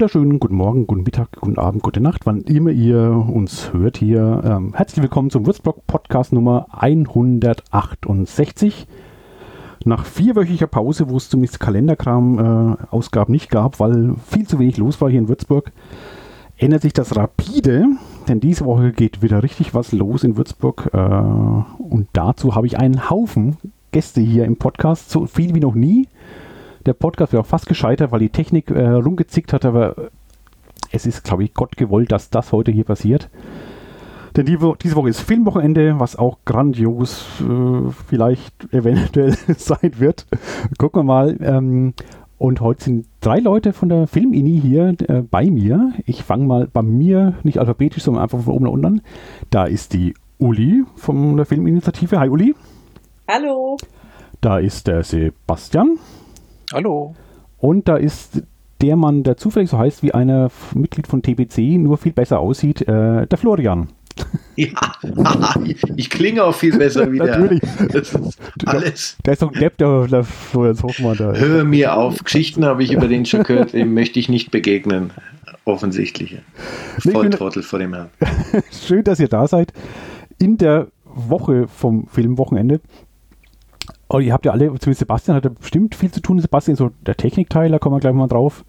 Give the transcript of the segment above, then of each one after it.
wunderschönen guten Morgen, guten Mittag, guten Abend, gute Nacht, wann immer ihr uns hört hier. Ähm, herzlich willkommen zum Würzburg Podcast Nummer 168. Nach vierwöchiger Pause, wo es zumindest Kalenderkram-Ausgaben äh, nicht gab, weil viel zu wenig los war hier in Würzburg, ändert sich das rapide, denn diese Woche geht wieder richtig was los in Würzburg. Äh, und dazu habe ich einen Haufen Gäste hier im Podcast, so viel wie noch nie. Der Podcast wäre auch fast gescheitert, weil die Technik äh, rumgezickt hat, aber es ist, glaube ich, Gott gewollt, dass das heute hier passiert. Denn die, diese Woche ist Filmwochenende, was auch grandios äh, vielleicht eventuell sein wird. Gucken wir mal. Ähm, und heute sind drei Leute von der Filmini hier äh, bei mir. Ich fange mal bei mir, nicht alphabetisch, sondern einfach von oben nach unten Da ist die Uli von der Filminitiative. Hi Uli. Hallo. Da ist der Sebastian. Hallo. Und da ist der Mann, der zufällig so heißt wie ein Mitglied von TBC, nur viel besser aussieht, äh, der Florian. Ja, ich klinge auch viel besser wieder. Natürlich. Das ist alles. Der ist doch ein Depp, der, der Florian Hochmann da. Hör mir auf, Geschichten habe ich über den schon gehört, dem möchte ich nicht begegnen. Offensichtlich. Volltrottel vor dem Herrn. Schön, dass ihr da seid. In der Woche vom Filmwochenende Oh, ihr habt ja alle, zumindest Sebastian hat ja bestimmt viel zu tun. Sebastian, so der Technikteil, da kommen wir gleich mal drauf.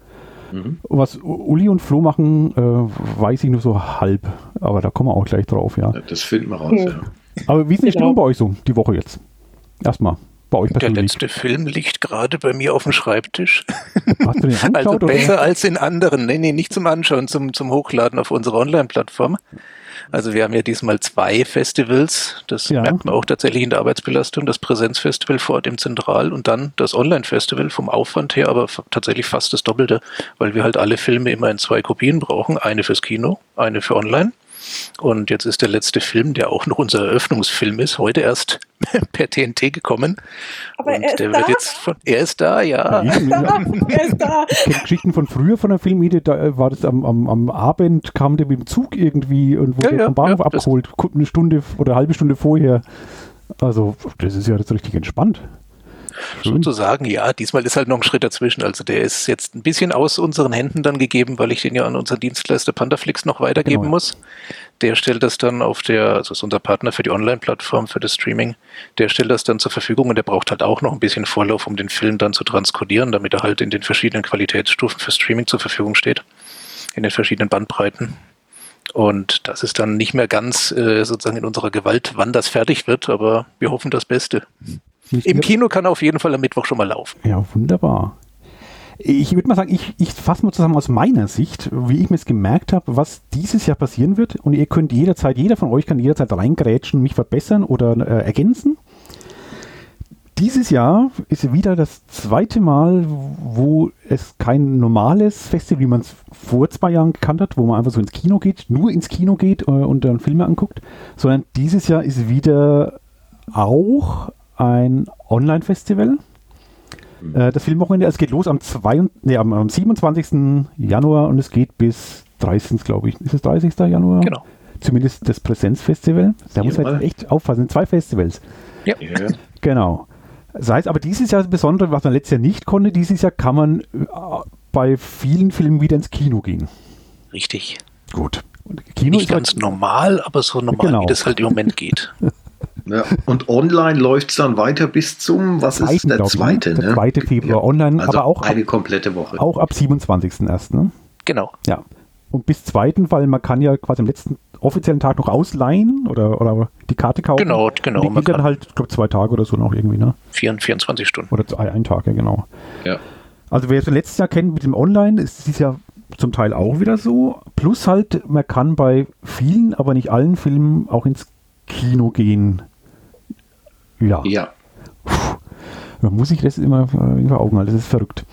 Mhm. Was Uli und Flo machen, äh, weiß ich nur so halb. Aber da kommen wir auch gleich drauf, ja. Das finden wir raus, ja. ja. Aber wie ist die genau. Stimmung bei euch so, die Woche jetzt? Erstmal. Bei euch persönlich. Der letzte Film liegt gerade bei mir auf dem Schreibtisch. Hast du den angeschaut, Also besser oder? als in anderen. Nee, nee, nicht zum Anschauen, zum, zum Hochladen auf unserer Online-Plattform. Also wir haben ja diesmal zwei Festivals. Das ja. merkt man auch tatsächlich in der Arbeitsbelastung. Das Präsenzfestival vor Ort im Zentral und dann das Online-Festival vom Aufwand her, aber tatsächlich fast das Doppelte, weil wir halt alle Filme immer in zwei Kopien brauchen. Eine fürs Kino, eine für Online. Und jetzt ist der letzte Film, der auch noch unser Eröffnungsfilm ist, heute erst per TNT gekommen. Aber und er ist der da? wird jetzt von, er ist da, ja. ja er ist da. Ich kenne Geschichten von früher von der Filmmiete, da äh, war das am, am, am Abend, kam der mit dem Zug irgendwie und wurde ja, ja, vom Bahnhof ja, abgeholt, eine Stunde oder eine halbe Stunde vorher. Also, das ist ja jetzt richtig entspannt. Sozusagen, ja. Diesmal ist halt noch ein Schritt dazwischen. Also der ist jetzt ein bisschen aus unseren Händen dann gegeben, weil ich den ja an unseren Dienstleister Pandaflix noch weitergeben genau. muss. Der stellt das dann auf der, also ist unser Partner für die Online-Plattform, für das Streaming, der stellt das dann zur Verfügung und der braucht halt auch noch ein bisschen Vorlauf, um den Film dann zu transkodieren, damit er halt in den verschiedenen Qualitätsstufen für Streaming zur Verfügung steht. In den verschiedenen Bandbreiten. Und das ist dann nicht mehr ganz äh, sozusagen in unserer Gewalt, wann das fertig wird, aber wir hoffen das Beste. Im Kino kann auf jeden Fall am Mittwoch schon mal laufen. Ja, wunderbar. Ich würde mal sagen, ich, ich fasse mal zusammen aus meiner Sicht, wie ich mir es gemerkt habe, was dieses Jahr passieren wird. Und ihr könnt jederzeit, jeder von euch kann jederzeit reingrätschen, mich verbessern oder äh, ergänzen. Dieses Jahr ist wieder das zweite Mal, wo es kein normales Festival, wie man es vor zwei Jahren gekannt hat, wo man einfach so ins Kino geht, nur ins Kino geht äh, und dann Filme anguckt, sondern dieses Jahr ist wieder auch ein Online-Festival. Mhm. Äh, das Filmwochenende, es geht los am, zwei, nee, am, am 27. Januar und es geht bis 30. glaube ich. Ist es 30. Januar? Genau. Zumindest das Präsenzfestival. Da muss man echt aufpassen. Zwei Festivals. Ja. Genau. Das heißt aber dieses Jahr das Besondere, was man letztes Jahr nicht konnte, dieses Jahr kann man äh, bei vielen Filmen wieder ins Kino gehen. Richtig. Gut. Kino nicht ganz halt, normal, aber so normal, genau. wie das halt im Moment geht. Ja, und online läuft es dann weiter bis zum, was Zweiten, ist der zweite? Ich, ne? Der zweite Februar ja. online, also aber auch eine ab, komplette Woche. Auch ab 27.01. Ne? Genau. Ja. Und bis zweiten, weil man kann ja quasi am letzten offiziellen Tag noch ausleihen oder, oder die Karte kaufen. Genau, genau. Und die dann halt, ich glaube, zwei Tage oder so noch irgendwie, ne? 24 Stunden. Oder zwei, ein Tag, ja, genau. Ja. Also wer es letztes Jahr kennt mit dem Online, ist es ja zum Teil auch wieder so. Plus halt, man kann bei vielen, aber nicht allen Filmen auch ins Kino gehen. Ja. Ja. Puh, muss ich das immer in Augen halten, das ist verrückt.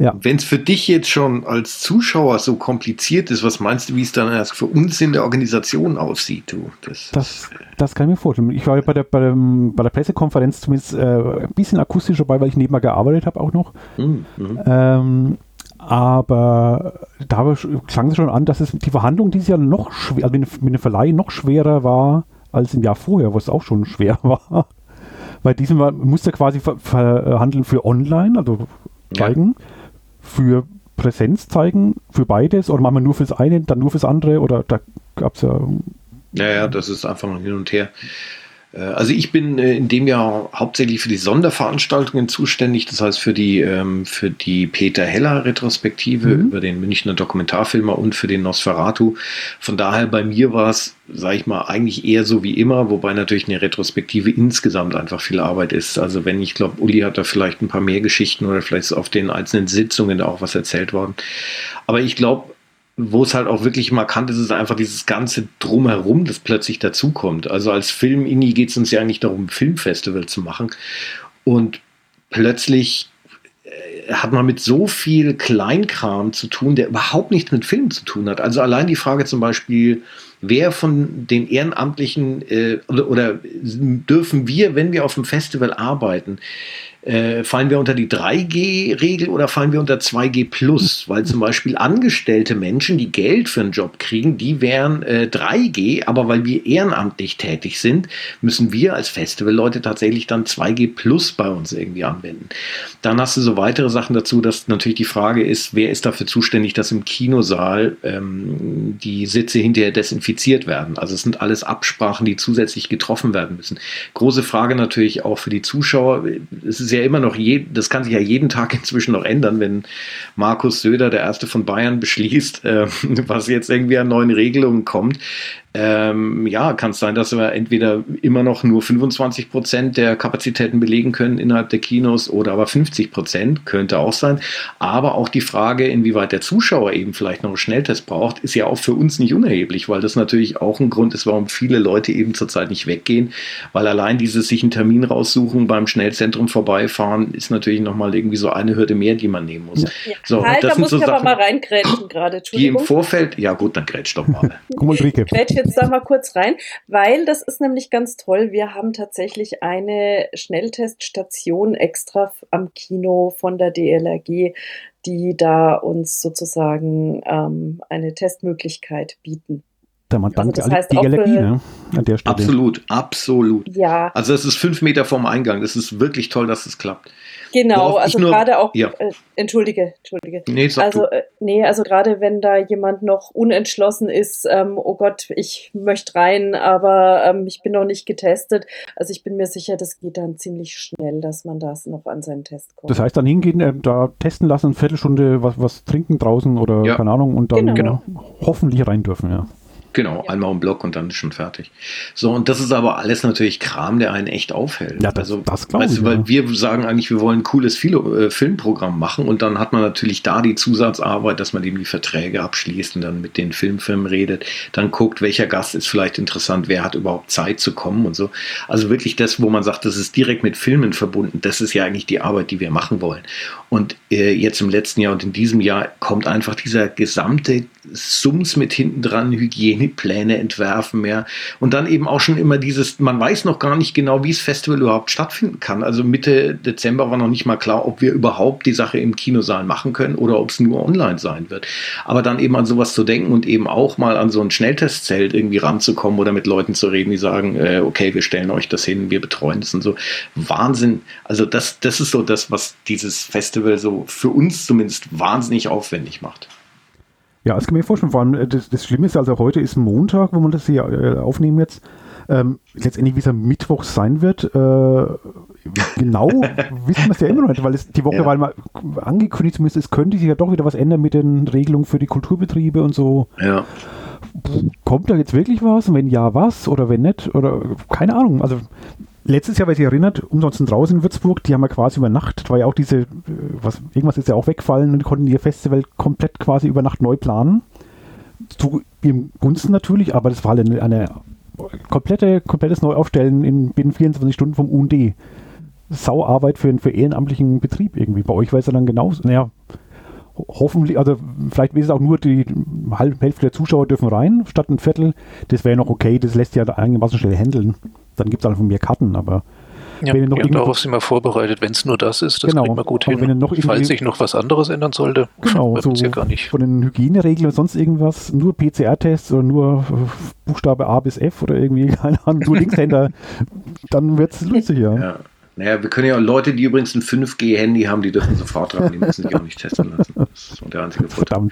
Ja. Wenn es für dich jetzt schon als Zuschauer so kompliziert ist, was meinst du, wie es dann erst für uns in der Organisation aussieht? Du? Das, das, das kann ich mir vorstellen. Ich war bei der, bei, dem, bei der Pressekonferenz zumindest äh, ein bisschen akustisch dabei, weil ich nebenbei gearbeitet habe auch noch. Mhm. Ähm, aber da klang es schon an, dass es die Verhandlung dieses Jahr noch schwer, also mit, mit dem Verleih noch schwerer war als im Jahr vorher, wo es auch schon schwer war. Bei diesem musste quasi ver verhandeln für online, also zeigen, ja. Für Präsenz zeigen für beides oder machen wir nur fürs eine, dann nur fürs andere oder da gab es ja. Ja, ja, das ist einfach mal hin und her. Äh, also ich bin äh, in dem Jahr hauptsächlich für die Sonderveranstaltungen zuständig, das heißt für die, ähm, für die Peter Heller Retrospektive mhm. über den Münchner Dokumentarfilmer und für den Nosferatu. Von daher bei mir war es, sage ich mal, eigentlich eher so wie immer, wobei natürlich eine Retrospektive insgesamt einfach viel Arbeit ist. Also wenn ich glaube, Uli hat da vielleicht ein paar mehr Geschichten oder vielleicht ist auf den einzelnen Sitzungen da auch was erzählt worden. Aber ich glaube, wo es halt auch wirklich markant ist, ist einfach dieses ganze Drumherum, das plötzlich dazukommt. Also als Film-Ini geht es uns ja eigentlich darum, ein Filmfestival zu machen. Und plötzlich äh, hat man mit so viel Kleinkram zu tun, der überhaupt nichts mit Film zu tun hat. Also allein die Frage zum Beispiel, wer von den Ehrenamtlichen äh, oder, oder, dürfen wir, wenn wir auf dem Festival arbeiten, äh, fallen wir unter die 3G-Regel oder fallen wir unter 2G plus? Weil zum Beispiel angestellte Menschen, die Geld für einen Job kriegen, die wären äh, 3G, aber weil wir ehrenamtlich tätig sind, müssen wir als Festivalleute tatsächlich dann 2G plus bei uns irgendwie anwenden. Dann hast du so weitere Sachen dazu, dass natürlich die Frage ist, wer ist dafür zuständig, dass im Kinosaal ähm, die Sitze hinterher desinfiziert werden. Also es sind alles Absprachen, die zusätzlich getroffen werden müssen. Große Frage natürlich auch für die Zuschauer. Es ist ist ja immer noch, je, das kann sich ja jeden Tag inzwischen noch ändern, wenn Markus Söder, der erste von Bayern, beschließt, äh, was jetzt irgendwie an neuen Regelungen kommt ähm, ja, kann es sein, dass wir entweder immer noch nur 25 Prozent der Kapazitäten belegen können innerhalb der Kinos oder aber 50 Prozent, könnte auch sein. Aber auch die Frage, inwieweit der Zuschauer eben vielleicht noch einen Schnelltest braucht, ist ja auch für uns nicht unerheblich, weil das natürlich auch ein Grund ist, warum viele Leute eben zurzeit nicht weggehen, weil allein dieses sich einen Termin raussuchen, beim Schnellzentrum vorbeifahren, ist natürlich nochmal irgendwie so eine Hürde mehr, die man nehmen muss. Ja. So, halt, das da sind muss so ich Sachen, aber mal reingrätschen gerade. Die im Vorfeld, ja gut, dann grätsch doch mal. Guck mal, Ulrike jetzt da mal kurz rein, weil das ist nämlich ganz toll. Wir haben tatsächlich eine Schnellteststation extra am Kino von der DLRG, die da uns sozusagen ähm, eine Testmöglichkeit bieten. Da man dankt also das heißt DLRG, ne? An der Stelle. Absolut, absolut. Ja. Also es ist fünf Meter vom Eingang. Es ist wirklich toll, dass es klappt. Genau, also gerade auch, ja. äh, entschuldige, entschuldige. Nee, sag also, äh, nee, also gerade wenn da jemand noch unentschlossen ist, ähm, oh Gott, ich möchte rein, aber ähm, ich bin noch nicht getestet. Also ich bin mir sicher, das geht dann ziemlich schnell, dass man das noch an seinen Test kommt. Das heißt dann hingehen, äh, da testen lassen, eine Viertelstunde was, was trinken draußen oder ja. keine Ahnung und dann genau. hoffentlich rein dürfen, ja. Genau, ja. einmal im Block und dann ist schon fertig. So, und das ist aber alles natürlich Kram, der einen echt aufhält. Ja, das, also, das glaube ich. Du, weil ja. wir sagen eigentlich, wir wollen ein cooles Filo, äh, Filmprogramm machen und dann hat man natürlich da die Zusatzarbeit, dass man eben die Verträge abschließt und dann mit den Filmfirmen redet, dann guckt, welcher Gast ist vielleicht interessant, wer hat überhaupt Zeit zu kommen und so. Also wirklich das, wo man sagt, das ist direkt mit Filmen verbunden, das ist ja eigentlich die Arbeit, die wir machen wollen. Und äh, jetzt im letzten Jahr und in diesem Jahr kommt einfach dieser gesamte Sums mit hinten dran, Hygienepläne entwerfen, ja. Und dann eben auch schon immer dieses, man weiß noch gar nicht genau, wie das Festival überhaupt stattfinden kann. Also Mitte Dezember war noch nicht mal klar, ob wir überhaupt die Sache im Kinosaal machen können oder ob es nur online sein wird. Aber dann eben an sowas zu denken und eben auch mal an so ein Schnelltestzelt irgendwie ranzukommen oder mit Leuten zu reden, die sagen, äh, okay, wir stellen euch das hin, wir betreuen das und so. Wahnsinn. Also das, das ist so das, was dieses Festival so für uns zumindest wahnsinnig aufwendig macht. Ja, das kann ich mir vorstellen. Vor allem, äh, das, das Schlimme ist also, heute ist Montag, wo man das hier äh, aufnehmen jetzt. Ähm, letztendlich, wie es am Mittwoch sein wird, äh, genau wissen wir es ja immer noch nicht, weil es die Woche, ja. weil mal angekündigt zumindest, es könnte sich ja doch wieder was ändern mit den Regelungen für die Kulturbetriebe und so. Ja. Kommt da jetzt wirklich was? wenn ja, was? Oder wenn nicht? Oder keine Ahnung. Also letztes Jahr, wer sich erinnert, umsonst draußen in Würzburg, die haben ja quasi über Nacht, war ja auch diese, äh, was, irgendwas ist ja auch weggefallen und die konnten ihr Festival komplett quasi über Nacht neu planen. Zu ihrem Gunsten natürlich, aber das war eine, eine komplette, komplettes Neuaufstellen in binnen 24 Stunden vom UND. Sauarbeit für, für ehrenamtlichen Betrieb irgendwie. Bei euch war es ja dann genauso. Naja, hoffentlich, also vielleicht ist es auch nur die halbe Hälfte der Zuschauer dürfen rein, statt ein Viertel. Das wäre noch okay, das lässt ja einigermaßen schnell handeln. Dann gibt es einfach mehr Karten, aber ja, wenn ihr noch ja, darauf sind wir vorbereitet, wenn es nur das ist, das genau, kriegt man gut hin. Wenn noch Falls sich noch was anderes ändern sollte, genau, so ja gar nicht. Von den Hygieneregeln oder sonst irgendwas, nur PCR-Tests oder nur Buchstabe A bis F oder irgendwie, keine Ahnung, nur Linkshänder, dann wird es lustiger. Ja. Naja, wir können ja Leute, die übrigens ein 5G-Handy haben, die dürfen sofort dran, die müssen sich auch nicht testen lassen. Das ist der einzige Vorteil.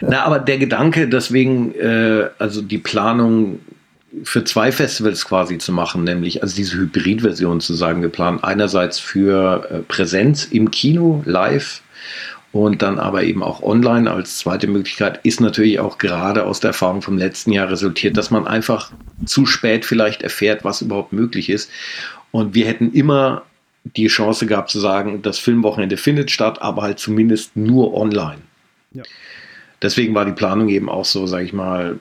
Na, aber der Gedanke, deswegen, äh, also die Planung für zwei Festivals quasi zu machen, nämlich also diese Hybrid-Version zu sagen, wir planen einerseits für äh, Präsenz im Kino live und dann aber eben auch online als zweite Möglichkeit, ist natürlich auch gerade aus der Erfahrung vom letzten Jahr resultiert, dass man einfach zu spät vielleicht erfährt, was überhaupt möglich ist. Und wir hätten immer die Chance gehabt zu sagen, das Filmwochenende findet statt, aber halt zumindest nur online. Ja. Deswegen war die Planung eben auch so, sage ich mal,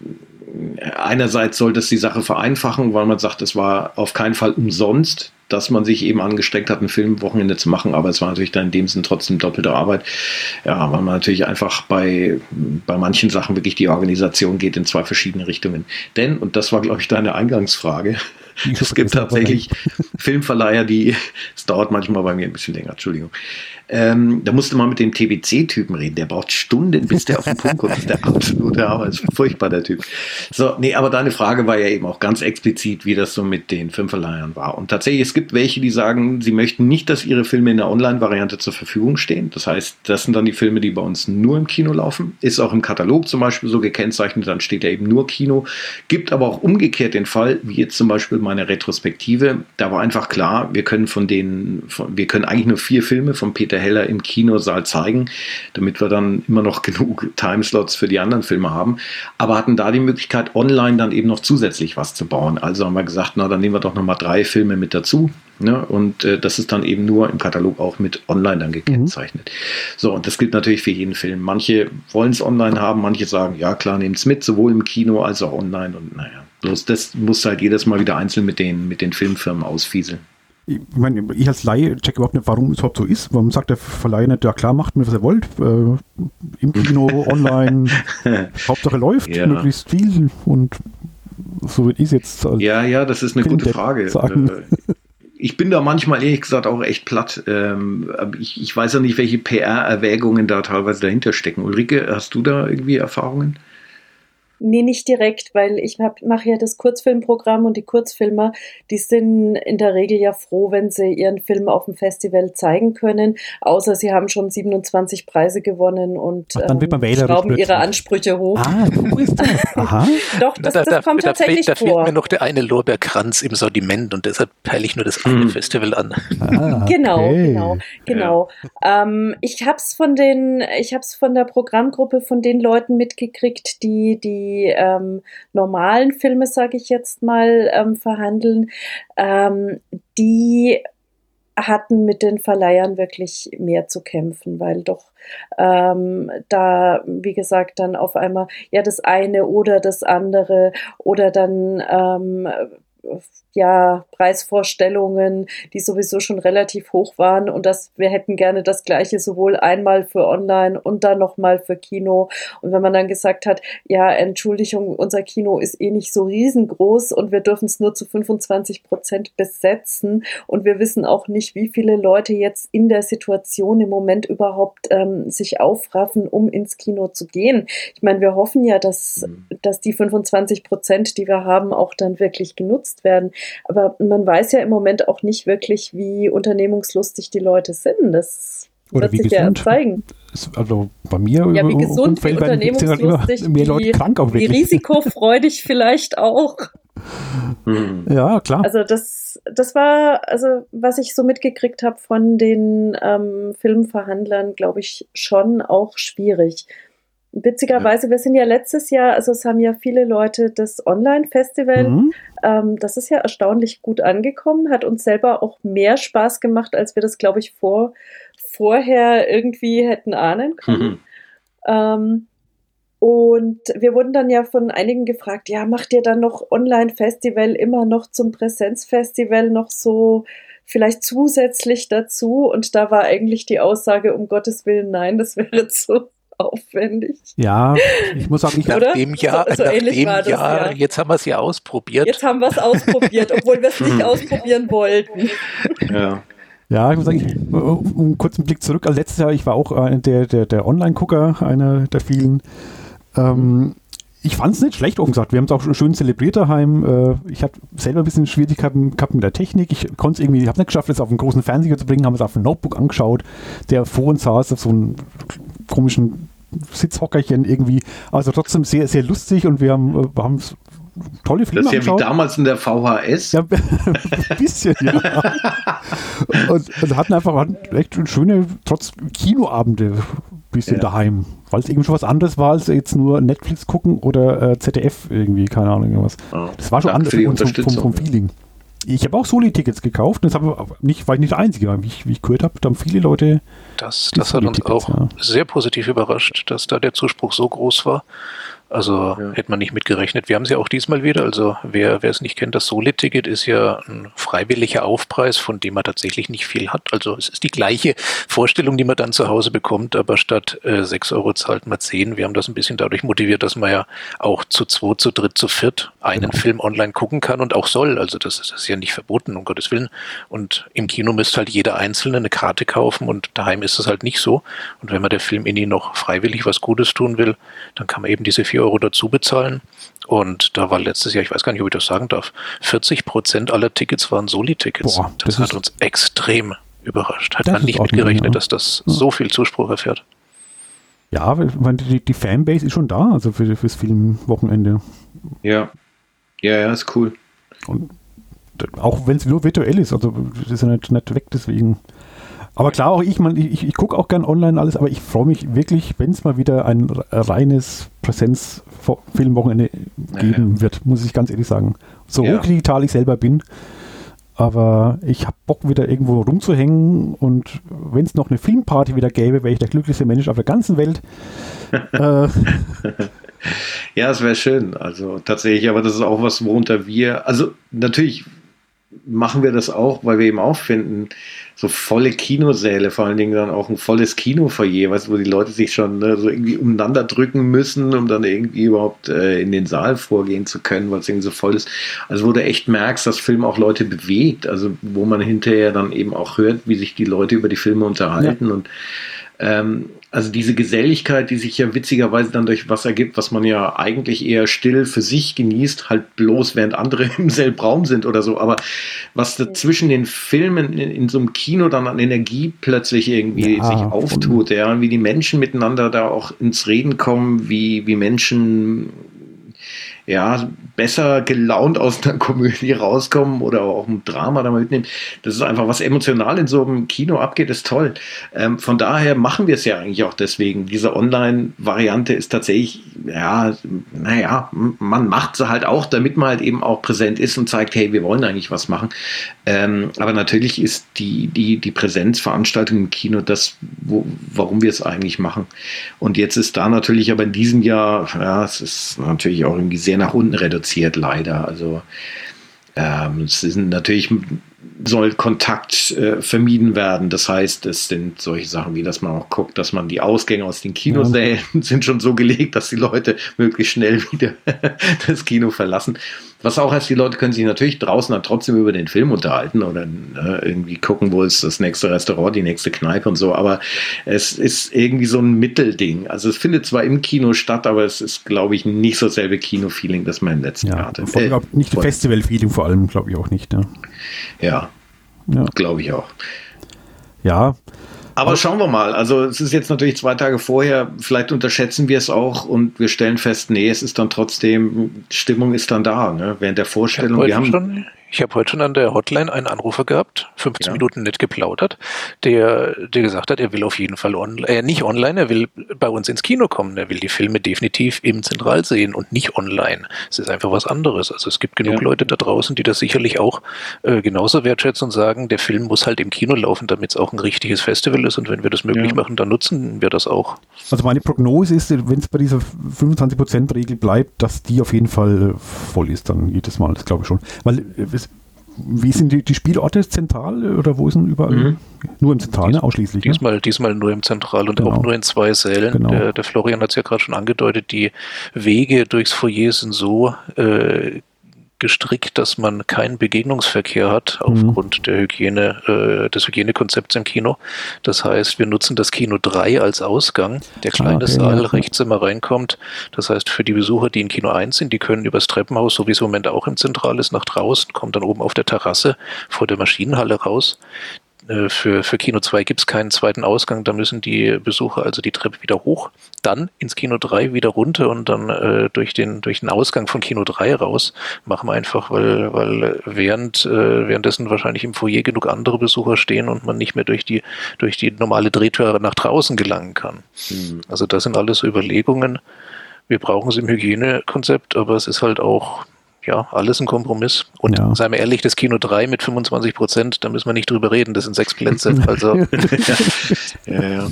einerseits sollte es die Sache vereinfachen, weil man sagt, es war auf keinen Fall umsonst, dass man sich eben angestrengt hat, ein Filmwochenende zu machen, aber es war natürlich dann in dem Sinn trotzdem doppelte Arbeit. Ja, weil man natürlich einfach bei, bei manchen Sachen wirklich die Organisation geht in zwei verschiedene Richtungen. Denn, und das war, glaube ich, deine Eingangsfrage, es gibt tatsächlich Filmverleiher, die, es dauert manchmal bei mir ein bisschen länger, Entschuldigung. Ähm, da musste man mit dem TBC-Typen reden. Der braucht Stunden, bis der auf den Punkt kommt. Das ist der absolute Hammer. Ist furchtbar, der Typ. So, nee, aber deine Frage war ja eben auch ganz explizit, wie das so mit den Filmverleihern war. Und tatsächlich, es gibt welche, die sagen, sie möchten nicht, dass ihre Filme in der Online-Variante zur Verfügung stehen. Das heißt, das sind dann die Filme, die bei uns nur im Kino laufen. Ist auch im Katalog zum Beispiel so gekennzeichnet, dann steht ja eben nur Kino. Gibt aber auch umgekehrt den Fall, wie jetzt zum Beispiel meine Retrospektive. Da war einfach klar, wir können von denen, von, wir können eigentlich nur vier Filme von Peter Peter Heller im Kinosaal zeigen, damit wir dann immer noch genug Timeslots für die anderen Filme haben. Aber hatten da die Möglichkeit, online dann eben noch zusätzlich was zu bauen. Also haben wir gesagt, na, dann nehmen wir doch nochmal drei Filme mit dazu. Ne? Und äh, das ist dann eben nur im Katalog auch mit online dann gekennzeichnet. Mhm. So, und das gilt natürlich für jeden Film. Manche wollen es online haben, manche sagen, ja klar, nehmt es mit, sowohl im Kino als auch online. Und naja, bloß das muss halt jedes Mal wieder einzeln mit den, mit den Filmfirmen ausfieseln ich meine, ich als Laie check überhaupt nicht, warum es überhaupt so ist. Warum sagt der Verleiher nicht, ja klar, macht mir, was ihr wollt. Äh, Im Kino, online. Hauptsache läuft, ja. möglichst viel. Und so würde ich es jetzt. ja, ja, das ist eine gute Frage. Sagen. Äh, ich bin da manchmal ehrlich gesagt auch echt platt. Ähm, ich, ich weiß ja nicht, welche PR-Erwägungen da teilweise dahinter stecken. Ulrike, hast du da irgendwie Erfahrungen? Nee, nicht direkt, weil ich mache ja das Kurzfilmprogramm und die Kurzfilmer, die sind in der Regel ja froh, wenn sie ihren Film auf dem Festival zeigen können, außer sie haben schon 27 Preise gewonnen und Ach, dann wird man ähm, schrauben ihre Ansprüche hoch. Ah, du bist das. Aha. Doch, das, da, das kommt da, tatsächlich da, da vor. Da fehlt mir noch der eine Lorbeerkranz im Sortiment und deshalb peile ich nur das eine hm. Festival an. Ah, genau, okay. genau, genau. Ja. Ähm, ich habe es von den, ich habe es von der Programmgruppe von den Leuten mitgekriegt, die die die ähm, normalen Filme, sage ich jetzt mal, ähm, verhandeln, ähm, die hatten mit den Verleihern wirklich mehr zu kämpfen, weil doch ähm, da, wie gesagt, dann auf einmal ja das eine oder das andere oder dann ähm, ja, Preisvorstellungen, die sowieso schon relativ hoch waren und das, wir hätten gerne das gleiche sowohl einmal für online und dann nochmal für Kino. Und wenn man dann gesagt hat, ja, Entschuldigung, unser Kino ist eh nicht so riesengroß und wir dürfen es nur zu 25 Prozent besetzen und wir wissen auch nicht, wie viele Leute jetzt in der Situation im Moment überhaupt ähm, sich aufraffen, um ins Kino zu gehen. Ich meine, wir hoffen ja, dass, mhm. dass die 25 Prozent, die wir haben, auch dann wirklich genutzt werden. Aber man weiß ja im Moment auch nicht wirklich, wie unternehmungslustig die Leute sind. Das Oder wird sich gesund. ja zeigen. Also bei mir ja, wie gesund, wie unternehmungslustig, mehr Leute krank auch wirklich. wie risikofreudig vielleicht auch. Hm. Ja, klar. Also das, das war, also was ich so mitgekriegt habe von den ähm, Filmverhandlern, glaube ich, schon auch schwierig. Witzigerweise, wir sind ja letztes Jahr, also es haben ja viele Leute das Online-Festival, mhm. ähm, das ist ja erstaunlich gut angekommen, hat uns selber auch mehr Spaß gemacht, als wir das, glaube ich, vor, vorher irgendwie hätten ahnen können. Mhm. Ähm, und wir wurden dann ja von einigen gefragt, ja, macht ihr dann noch Online-Festival immer noch zum Präsenzfestival noch so vielleicht zusätzlich dazu? Und da war eigentlich die Aussage, um Gottes Willen, nein, das wäre zu aufwendig. Ja, ich muss sagen, ich nach dem Jahr, so, so nach dem das, Jahr, ja. jetzt haben wir es ja ausprobiert. Jetzt haben wir es ausprobiert, obwohl wir es nicht ausprobieren wollten. Ja. Ja, ich muss sagen, ich, um einen kurzen Blick zurück. Also letztes Jahr, ich war auch äh, der, der, der Online-Gucker, einer der vielen. Ähm, ich fand es nicht schlecht, offen gesagt. Wir haben es auch schön zelebriert daheim. Äh, ich habe selber ein bisschen Schwierigkeiten gehabt mit der Technik. Ich konnte es irgendwie, ich habe nicht geschafft, es auf einen großen Fernseher zu bringen, haben es auf ein Notebook angeschaut, der vor uns saß, auf so einem komischen Sitzhockerchen irgendwie. Also trotzdem sehr, sehr lustig und wir haben, äh, haben tolle Filme Das ist ja wie damals in der VHS. Ja, ein bisschen, ja. und, und hatten einfach hatten echt schöne, trotz Kinoabende, bisschen ja. daheim. Weil es eben schon was anderes war, als jetzt nur Netflix gucken oder äh, ZDF irgendwie, keine Ahnung, irgendwas. Das war schon anders für vom, vom, vom Feeling. Ich habe auch Soli-Tickets gekauft. Das habe nicht, war ich nicht der Einzige. Wie ich, wie ich gehört habe, da haben viele Leute. Das, das hat uns auch ja. sehr positiv überrascht, dass da der Zuspruch so groß war. Also ja. hätte man nicht mitgerechnet. Wir haben sie auch diesmal wieder. Also wer, wer es nicht kennt, das Solid-Ticket ist ja ein freiwilliger Aufpreis, von dem man tatsächlich nicht viel hat. Also es ist die gleiche Vorstellung, die man dann zu Hause bekommt, aber statt äh, 6 Euro zahlt man 10. Wir haben das ein bisschen dadurch motiviert, dass man ja auch zu zwei, zu dritt, zu viert einen genau. Film online gucken kann und auch soll. Also das ist, das ist ja nicht verboten, um Gottes Willen. Und im Kino müsste halt jeder Einzelne eine Karte kaufen und daheim ist es halt nicht so. Und wenn man der Film Inni noch freiwillig was Gutes tun will, dann kann man eben diese 4 Euro dazu bezahlen. Und da war letztes Jahr, ich weiß gar nicht, ob ich das sagen darf, 40 Prozent aller Tickets waren Soli-Tickets. Das, das, hat uns extrem überrascht. Hat man nicht mitgerechnet, dass das so viel Zuspruch erfährt. Ja, die, die Fanbase ist schon da, also für, fürs Filmwochenende. Ja. Ja, ja, ist cool. Und auch wenn es nur virtuell ist, also das ist ja nicht, nicht weg, deswegen. Aber klar, auch ich, man, ich, ich gucke auch gern online alles, aber ich freue mich wirklich, wenn es mal wieder ein reines Präsenzfilmwochenende geben ja. wird, muss ich ganz ehrlich sagen. So ja. digital ich selber bin, aber ich habe Bock, wieder irgendwo rumzuhängen und wenn es noch eine Filmparty wieder gäbe, wäre ich der glücklichste Mensch auf der ganzen Welt. äh, ja, es wäre schön. Also tatsächlich, aber das ist auch was, worunter wir, also natürlich machen wir das auch, weil wir eben auch finden, so volle Kinosäle, vor allen Dingen dann auch ein volles Kinofoyer, weißt, wo die Leute sich schon ne, so irgendwie umeinander drücken müssen, um dann irgendwie überhaupt äh, in den Saal vorgehen zu können, weil es irgendwie so voll ist. Also wo du echt merkst, dass Film auch Leute bewegt, also wo man hinterher dann eben auch hört, wie sich die Leute über die Filme unterhalten ja. und ähm, also diese Geselligkeit, die sich ja witzigerweise dann durch was ergibt, was man ja eigentlich eher still für sich genießt, halt bloß während andere im selben Raum sind oder so. Aber was da zwischen den Filmen in, in so einem Kino dann an Energie plötzlich irgendwie ja, sich auftut, ja, wie die Menschen miteinander da auch ins Reden kommen, wie, wie Menschen ja, besser gelaunt aus einer Komödie rauskommen oder auch ein Drama da mal mitnehmen. Das ist einfach, was emotional in so einem Kino abgeht, ist toll. Ähm, von daher machen wir es ja eigentlich auch deswegen. Diese Online-Variante ist tatsächlich, ja, naja, man macht sie halt auch, damit man halt eben auch präsent ist und zeigt, hey, wir wollen eigentlich was machen. Ähm, aber natürlich ist die, die, die Präsenzveranstaltung im Kino das, wo, warum wir es eigentlich machen. Und jetzt ist da natürlich aber in diesem Jahr, ja, es ist natürlich auch irgendwie sehr nach unten reduziert, leider. Also ähm, es sind natürlich soll Kontakt äh, vermieden werden. Das heißt, es sind solche Sachen wie, dass man auch guckt, dass man die Ausgänge aus den Kinosälen ja. sind schon so gelegt, dass die Leute möglichst schnell wieder das Kino verlassen. Was auch heißt, die Leute können sich natürlich draußen dann trotzdem über den Film unterhalten oder äh, irgendwie gucken, wo ist das nächste Restaurant, die nächste Kneipe und so. Aber es ist irgendwie so ein Mittelding. Also es findet zwar im Kino statt, aber es ist, glaube ich, nicht so dasselbe Kino-Feeling, das man im letzten ja, Jahr hatte. Vor, äh, nicht Festival-Feeling vor allem, glaube ich auch nicht. Ja, ja, ja. glaube ich auch. Ja, aber schauen wir mal. Also es ist jetzt natürlich zwei Tage vorher. Vielleicht unterschätzen wir es auch und wir stellen fest, nee, es ist dann trotzdem, Stimmung ist dann da. Ne? Während der Vorstellung. Wir haben schon ich habe heute schon an der Hotline einen Anrufer gehabt, 15 ja. Minuten nett geplaudert, der, der gesagt hat, er will auf jeden Fall online, äh, nicht online, er will bei uns ins Kino kommen. Er will die Filme definitiv im Zentral sehen und nicht online. Es ist einfach was anderes. Also es gibt genug ja. Leute da draußen, die das sicherlich auch äh, genauso wertschätzen und sagen, der Film muss halt im Kino laufen, damit es auch ein richtiges Festival ist. Und wenn wir das möglich ja. machen, dann nutzen wir das auch. Also meine Prognose ist, wenn es bei dieser 25%-Regel bleibt, dass die auf jeden Fall voll ist dann jedes Mal. Das glaube ich schon. Weil äh, wie sind die, die Spielorte zentral oder wo ist denn überall? Mhm. Nur im Zentral, ne? ausschließlich. Ne? Diesmal, ne? diesmal nur im Zentral und genau. auch nur in zwei Sälen. Genau. Der, der, Florian hat es ja gerade schon angedeutet, die Wege durchs Foyer sind so äh, gestrickt, dass man keinen Begegnungsverkehr hat aufgrund mhm. der Hygiene, äh, des Hygienekonzepts im Kino. Das heißt, wir nutzen das Kino 3 als Ausgang. Der kleine ah, okay, Saal ja. rechts immer reinkommt. Das heißt, für die Besucher, die in Kino 1 sind, die können übers Treppenhaus, so wie es im Moment auch im Zentral ist, nach draußen, kommen dann oben auf der Terrasse vor der Maschinenhalle raus. Äh, für, für Kino 2 gibt es keinen zweiten Ausgang, da müssen die Besucher also die Treppe wieder hoch, dann ins Kino 3 wieder runter und dann äh, durch, den, durch den Ausgang von Kino 3 raus. Machen wir einfach, weil, weil während, äh, währenddessen wahrscheinlich im Foyer genug andere Besucher stehen und man nicht mehr durch die, durch die normale Drehtür nach draußen gelangen kann. Mhm. Also das sind alles so Überlegungen. Wir brauchen es im Hygienekonzept, aber es ist halt auch ja, alles ein Kompromiss. Und ja. seien wir ehrlich, das Kino 3 mit 25 Prozent, da müssen wir nicht drüber reden, das sind sechs Plätze. Also, ja, ja.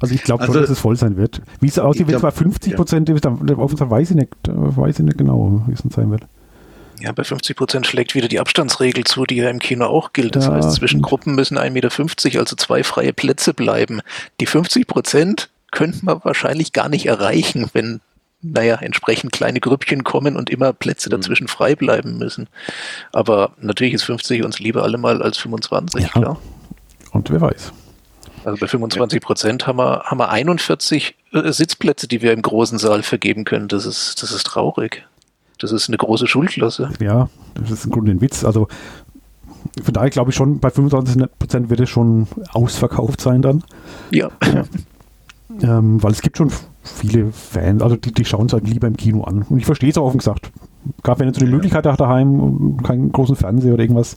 Also ich glaube also, schon, dass es voll sein wird. Wie es aussieht, wenn es bei 50 Prozent ist, dann weiß ich nicht, weiß ich nicht genau, wie es dann sein wird. Ja, bei 50 Prozent schlägt wieder die Abstandsregel zu, die ja im Kino auch gilt. Das ja, heißt, zwischen Gruppen müssen 1,50 Meter, also zwei freie Plätze bleiben. Die 50 Prozent könnte man wahrscheinlich gar nicht erreichen, wenn naja, entsprechend kleine Grüppchen kommen und immer Plätze mhm. dazwischen frei bleiben müssen. Aber natürlich ist 50 uns lieber allemal als 25, ja. klar. Und wer weiß. Also bei 25 Prozent haben wir, haben wir 41 äh, Sitzplätze, die wir im großen Saal vergeben können. Das ist, das ist traurig. Das ist eine große Schulklasse. Ja, das ist im Grunde ein Witz. Also von daher glaube ich schon, bei 25 Prozent wird es schon ausverkauft sein dann. Ja. ja. Ähm, weil es gibt schon viele Fans, also die, die schauen es halt lieber im Kino an. Und ich verstehe es auch offen gesagt. Gerade wenn du so eine Möglichkeit hast daheim, keinen großen Fernseher oder irgendwas,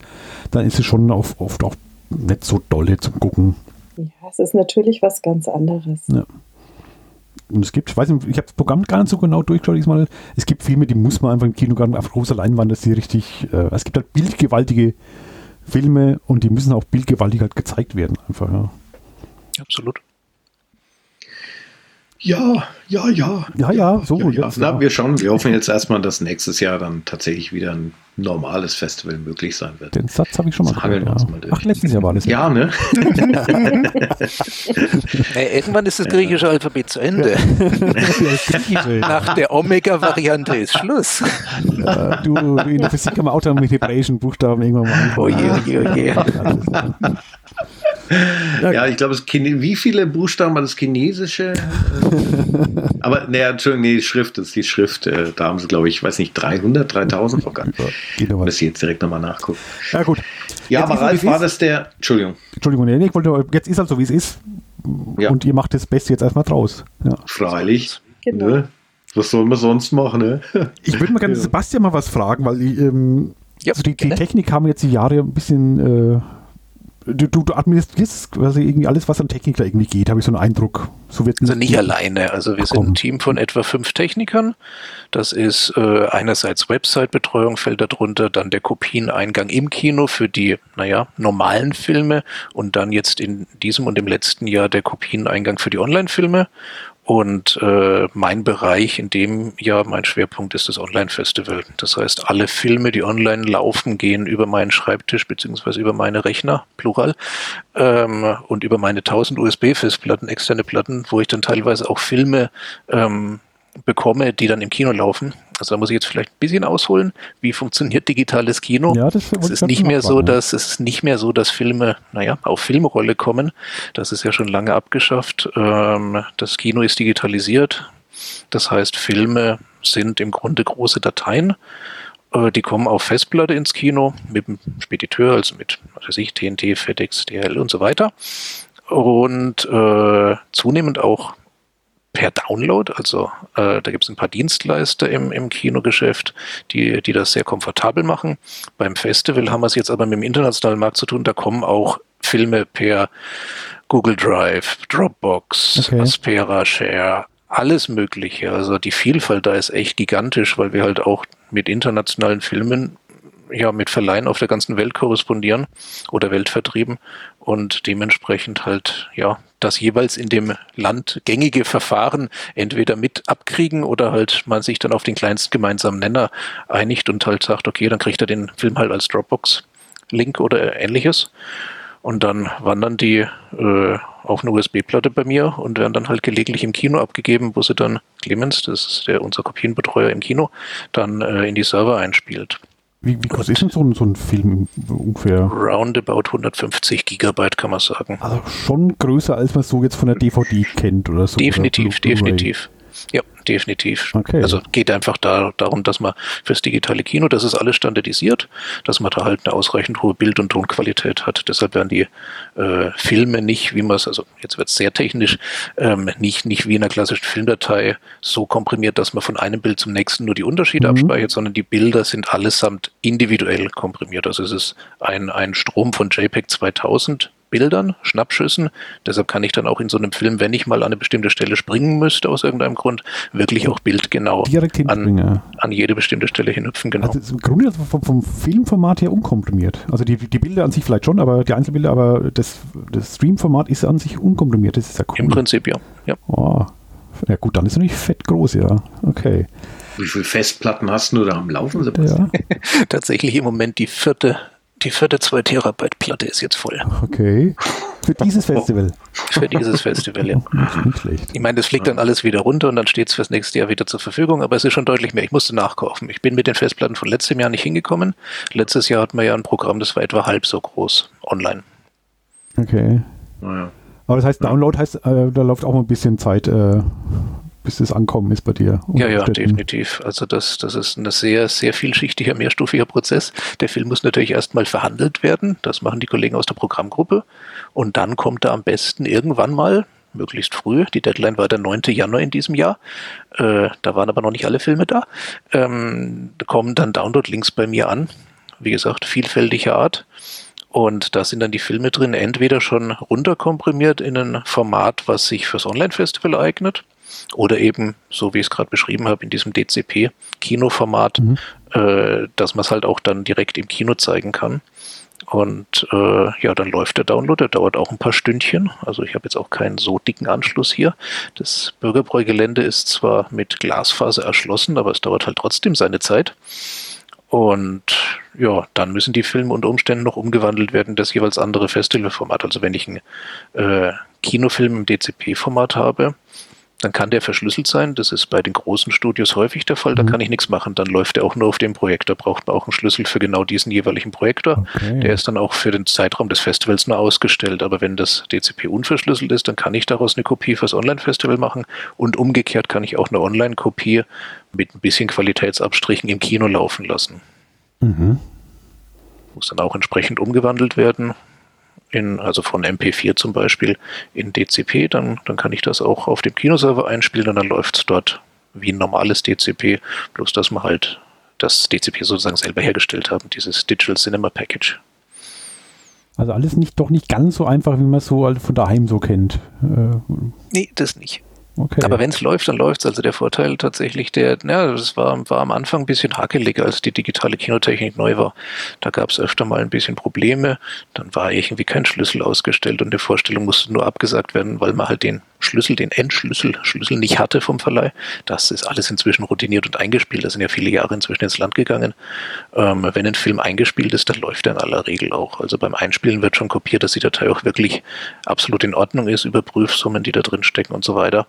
dann ist es schon oft, oft auch nicht so dolle zum Gucken. Ja, es ist natürlich was ganz anderes. Ja. Und es gibt, ich weiß nicht, ich habe das Programm gar nicht so genau durchgeschaut diesmal. Es gibt Filme, die muss man einfach im Kino gerade auf großer Leinwand, dass die richtig, äh, es gibt halt bildgewaltige Filme und die müssen auch bildgewaltig halt gezeigt werden, einfach, ja. Absolut. Ja, ja, ja. Ja, ja, so. Ja, ja. Na, wir schauen, wir hoffen jetzt erstmal, dass nächstes Jahr dann tatsächlich wieder ein normales Festival möglich sein wird. Den Satz habe ich schon mal gehört. Ja. Mal Ach, letztes Jahr war das. Ja, ne? hey, irgendwann ist das griechische Alphabet zu Ende. Nach der Omega-Variante ist Schluss. Ja, du, in der Physik haben wir auch dann mit hebräischen Buchstaben irgendwann mal anfangen. Oh je, oh je, oh je. Ja, ich glaube, wie viele Buchstaben hat das Chinesische? Aber, naja, Entschuldigung, nee, die Schrift ist die Schrift. Äh, da haben sie, glaube ich, weiß nicht, 300, 3000? Oh Gott. Ich jetzt direkt nochmal nachgucken. Ja, gut. Ja, jetzt aber Ralf, war das der. Entschuldigung. Entschuldigung, nee, ich wollte, jetzt ist halt so, wie es ist. Ja. Und ihr macht das Beste jetzt erstmal draus. Ja. Freilich. Genau. Ne? Was soll man sonst machen, ne? Ich würde mal gerne Sebastian mal was fragen, weil ich, ähm, ja, also die, die, Technik haben jetzt die Jahre ein bisschen. Äh, du, du, administrierst quasi irgendwie alles, was an Techniker irgendwie geht, habe ich so einen Eindruck. So wird also nicht alleine. Also wir sind ein Team von etwa fünf Technikern. Das ist äh, einerseits Website-Betreuung fällt darunter, dann der Kopieneingang im Kino für die, naja, normalen Filme und dann jetzt in diesem und im letzten Jahr der Kopieneingang für die Online-Filme und äh, mein Bereich, in dem ja mein Schwerpunkt ist das Online-Festival. Das heißt, alle Filme, die online laufen, gehen über meinen Schreibtisch beziehungsweise über meine Rechner, plural, ähm, und über meine 1000 USB-Festplatten, externe Platten, wo ich dann teilweise auch Filme ähm, bekomme, die dann im Kino laufen. Also da muss ich jetzt vielleicht ein bisschen ausholen. Wie funktioniert digitales Kino? Ja, das es ist nicht mehr so, dass es ist nicht mehr so, dass Filme, naja, auf Filmrolle kommen. Das ist ja schon lange abgeschafft. Ähm, das Kino ist digitalisiert. Das heißt, Filme sind im Grunde große Dateien. Äh, die kommen auf Festplatte ins Kino mit dem Spediteur, also mit, was weiß ich, TNT, FedEx, DHL und so weiter. Und äh, zunehmend auch per Download. Also äh, da gibt es ein paar Dienstleister im, im Kinogeschäft, die, die das sehr komfortabel machen. Beim Festival haben wir es jetzt aber mit dem internationalen Markt zu tun. Da kommen auch Filme per Google Drive, Dropbox, okay. Aspera Share, alles Mögliche. Also die Vielfalt da ist echt gigantisch, weil wir halt auch mit internationalen Filmen ja mit Verleihen auf der ganzen Welt korrespondieren oder Weltvertrieben und dementsprechend halt ja das jeweils in dem Land gängige Verfahren entweder mit abkriegen oder halt man sich dann auf den kleinsten gemeinsamen Nenner einigt und halt sagt, okay, dann kriegt er den Film halt als Dropbox-Link oder ähnliches. Und dann wandern die äh, auf eine USB-Platte bei mir und werden dann halt gelegentlich im Kino abgegeben, wo sie dann Clemens, das ist der unser Kopienbetreuer im Kino, dann äh, in die Server einspielt. Wie, wie groß ist denn so ein, so ein Film ungefähr? Roundabout 150 Gigabyte kann man sagen. Also schon größer, als man so jetzt von der DVD kennt oder so. Definitiv, oder definitiv. Ja, definitiv. Okay. Also geht einfach da, darum, dass man fürs digitale Kino, das ist alles standardisiert, dass man da halt eine ausreichend hohe Bild- und Tonqualität hat. Deshalb werden die äh, Filme nicht, wie man es, also jetzt wird es sehr technisch, ähm, nicht, nicht wie in einer klassischen Filmdatei so komprimiert, dass man von einem Bild zum nächsten nur die Unterschiede mhm. abspeichert, sondern die Bilder sind allesamt individuell komprimiert. Also es ist ein, ein Strom von JPEG 2000 Bildern, Schnappschüssen. Deshalb kann ich dann auch in so einem Film, wenn ich mal an eine bestimmte Stelle springen müsste, aus irgendeinem Grund, wirklich auch bildgenau Direkt an, an jede bestimmte Stelle hinhüpfen. Genau. Also im Grunde vom, vom, Filmformat her unkomprimiert. Also die, die Bilder an sich vielleicht schon, aber die Einzelbilder, aber das, das Streamformat ist an sich unkomprimiert. Das ist ja cool. Im Prinzip, ja. Ja, oh. ja gut, dann ist es natürlich fett groß, ja. Okay. Wie viele Festplatten hast du da am Laufen, Sebastian? Ja. Tatsächlich im Moment die vierte die vierte 2 Terabyte Platte ist jetzt voll. Okay. Für dieses Festival. Für dieses Festival, ja. Nicht schlecht. Ich meine, das fliegt dann alles wieder runter und dann steht es fürs nächste Jahr wieder zur Verfügung, aber es ist schon deutlich mehr. Ich musste nachkaufen. Ich bin mit den Festplatten von letztem Jahr nicht hingekommen. Letztes Jahr hatten wir ja ein Programm, das war etwa halb so groß online. Okay. Naja. Aber das heißt, Download heißt, äh, da läuft auch ein bisschen Zeit. Äh, bis es ankommen ist bei dir. Ja, ja, definitiv. Also das, das ist ein sehr, sehr vielschichtiger, mehrstufiger Prozess. Der Film muss natürlich erstmal verhandelt werden. Das machen die Kollegen aus der Programmgruppe. Und dann kommt er am besten irgendwann mal, möglichst früh, die Deadline war der 9. Januar in diesem Jahr, äh, da waren aber noch nicht alle Filme da, ähm, da kommen dann Download-Links bei mir an. Wie gesagt, vielfältiger Art. Und da sind dann die Filme drin, entweder schon runterkomprimiert in ein Format, was sich fürs Online-Festival eignet, oder eben, so wie ich es gerade beschrieben habe, in diesem DCP-Kinoformat, mhm. äh, dass man es halt auch dann direkt im Kino zeigen kann. Und äh, ja, dann läuft der Download, der dauert auch ein paar Stündchen. Also ich habe jetzt auch keinen so dicken Anschluss hier. Das Bürgerbräugelände ist zwar mit Glasfaser erschlossen, aber es dauert halt trotzdem seine Zeit. Und ja, dann müssen die Filme unter Umständen noch umgewandelt werden, das jeweils andere Festivalformat. Also wenn ich einen äh, Kinofilm im DCP-Format habe, dann kann der verschlüsselt sein. Das ist bei den großen Studios häufig der Fall. Da mhm. kann ich nichts machen. Dann läuft der auch nur auf dem Projektor. Braucht man auch einen Schlüssel für genau diesen jeweiligen Projektor. Okay. Der ist dann auch für den Zeitraum des Festivals nur ausgestellt. Aber wenn das DCP unverschlüsselt ist, dann kann ich daraus eine Kopie fürs Online-Festival machen. Und umgekehrt kann ich auch eine Online-Kopie mit ein bisschen Qualitätsabstrichen im Kino laufen lassen. Mhm. Muss dann auch entsprechend umgewandelt werden in, also von MP4 zum Beispiel in DCP, dann, dann kann ich das auch auf dem Kinoserver einspielen und dann läuft es dort wie ein normales DCP, bloß dass wir halt das DCP sozusagen selber hergestellt haben, dieses Digital Cinema Package. Also alles nicht doch nicht ganz so einfach, wie man es so von daheim so kennt. Äh, nee, das nicht. Okay. Aber wenn es läuft, dann läuft es. Also der Vorteil tatsächlich, der, ja, das war, war am Anfang ein bisschen hakelig, als die digitale Kinotechnik neu war. Da gab es öfter mal ein bisschen Probleme. Dann war irgendwie kein Schlüssel ausgestellt und die Vorstellung musste nur abgesagt werden, weil man halt den Schlüssel, den Endschlüssel, Schlüssel nicht hatte vom Verleih. Das ist alles inzwischen routiniert und eingespielt. Da sind ja viele Jahre inzwischen ins Land gegangen. Ähm, wenn ein Film eingespielt ist, dann läuft er in aller Regel auch. Also beim Einspielen wird schon kopiert, dass die Datei auch wirklich absolut in Ordnung ist, über Prüfsummen, die da drin stecken und so weiter.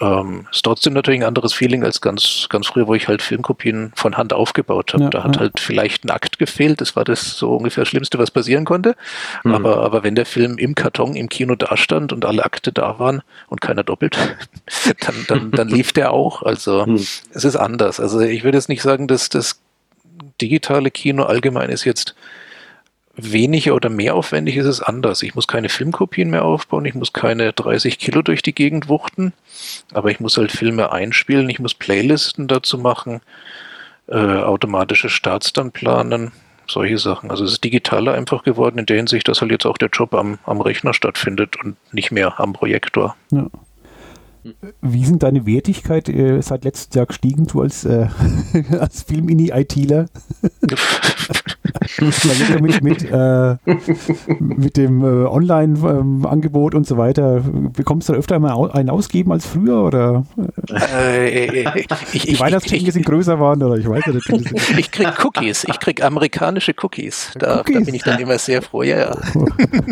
Ähm, ist trotzdem natürlich ein anderes Feeling als ganz, ganz früher, wo ich halt Filmkopien von Hand aufgebaut habe. Ja, da hat ja. halt vielleicht ein Akt gefehlt. Das war das so ungefähr das Schlimmste, was passieren konnte. Mhm. Aber, aber wenn der Film im Karton im Kino dastand und alle Akte da waren und keiner doppelt, dann, dann, dann lief der auch. Also mhm. es ist anders. Also ich würde jetzt nicht sagen, dass das digitale Kino allgemein ist jetzt weniger oder mehr aufwendig ist es anders. Ich muss keine Filmkopien mehr aufbauen, ich muss keine 30 Kilo durch die Gegend wuchten, aber ich muss halt Filme einspielen, ich muss Playlisten dazu machen, äh, automatische Starts dann planen, solche Sachen. Also es ist digitaler einfach geworden in der Hinsicht, dass halt jetzt auch der Job am, am Rechner stattfindet und nicht mehr am Projektor. Ja. Wie sind deine Wertigkeit äh, seit letztem Jahr gestiegen, du als, äh, als Film-Ini-ITler? mit, mit, äh, mit dem äh, Online-Angebot und so weiter, bekommst du da öfter mal einen ausgeben als früher? Oder äh, ich, die Weihnachtsgeschenke sind größer waren? Oder ich weiß nicht. ich krieg Cookies, ich krieg amerikanische Cookies. Da, Cookies. da bin ich dann immer sehr froh, ja, ja.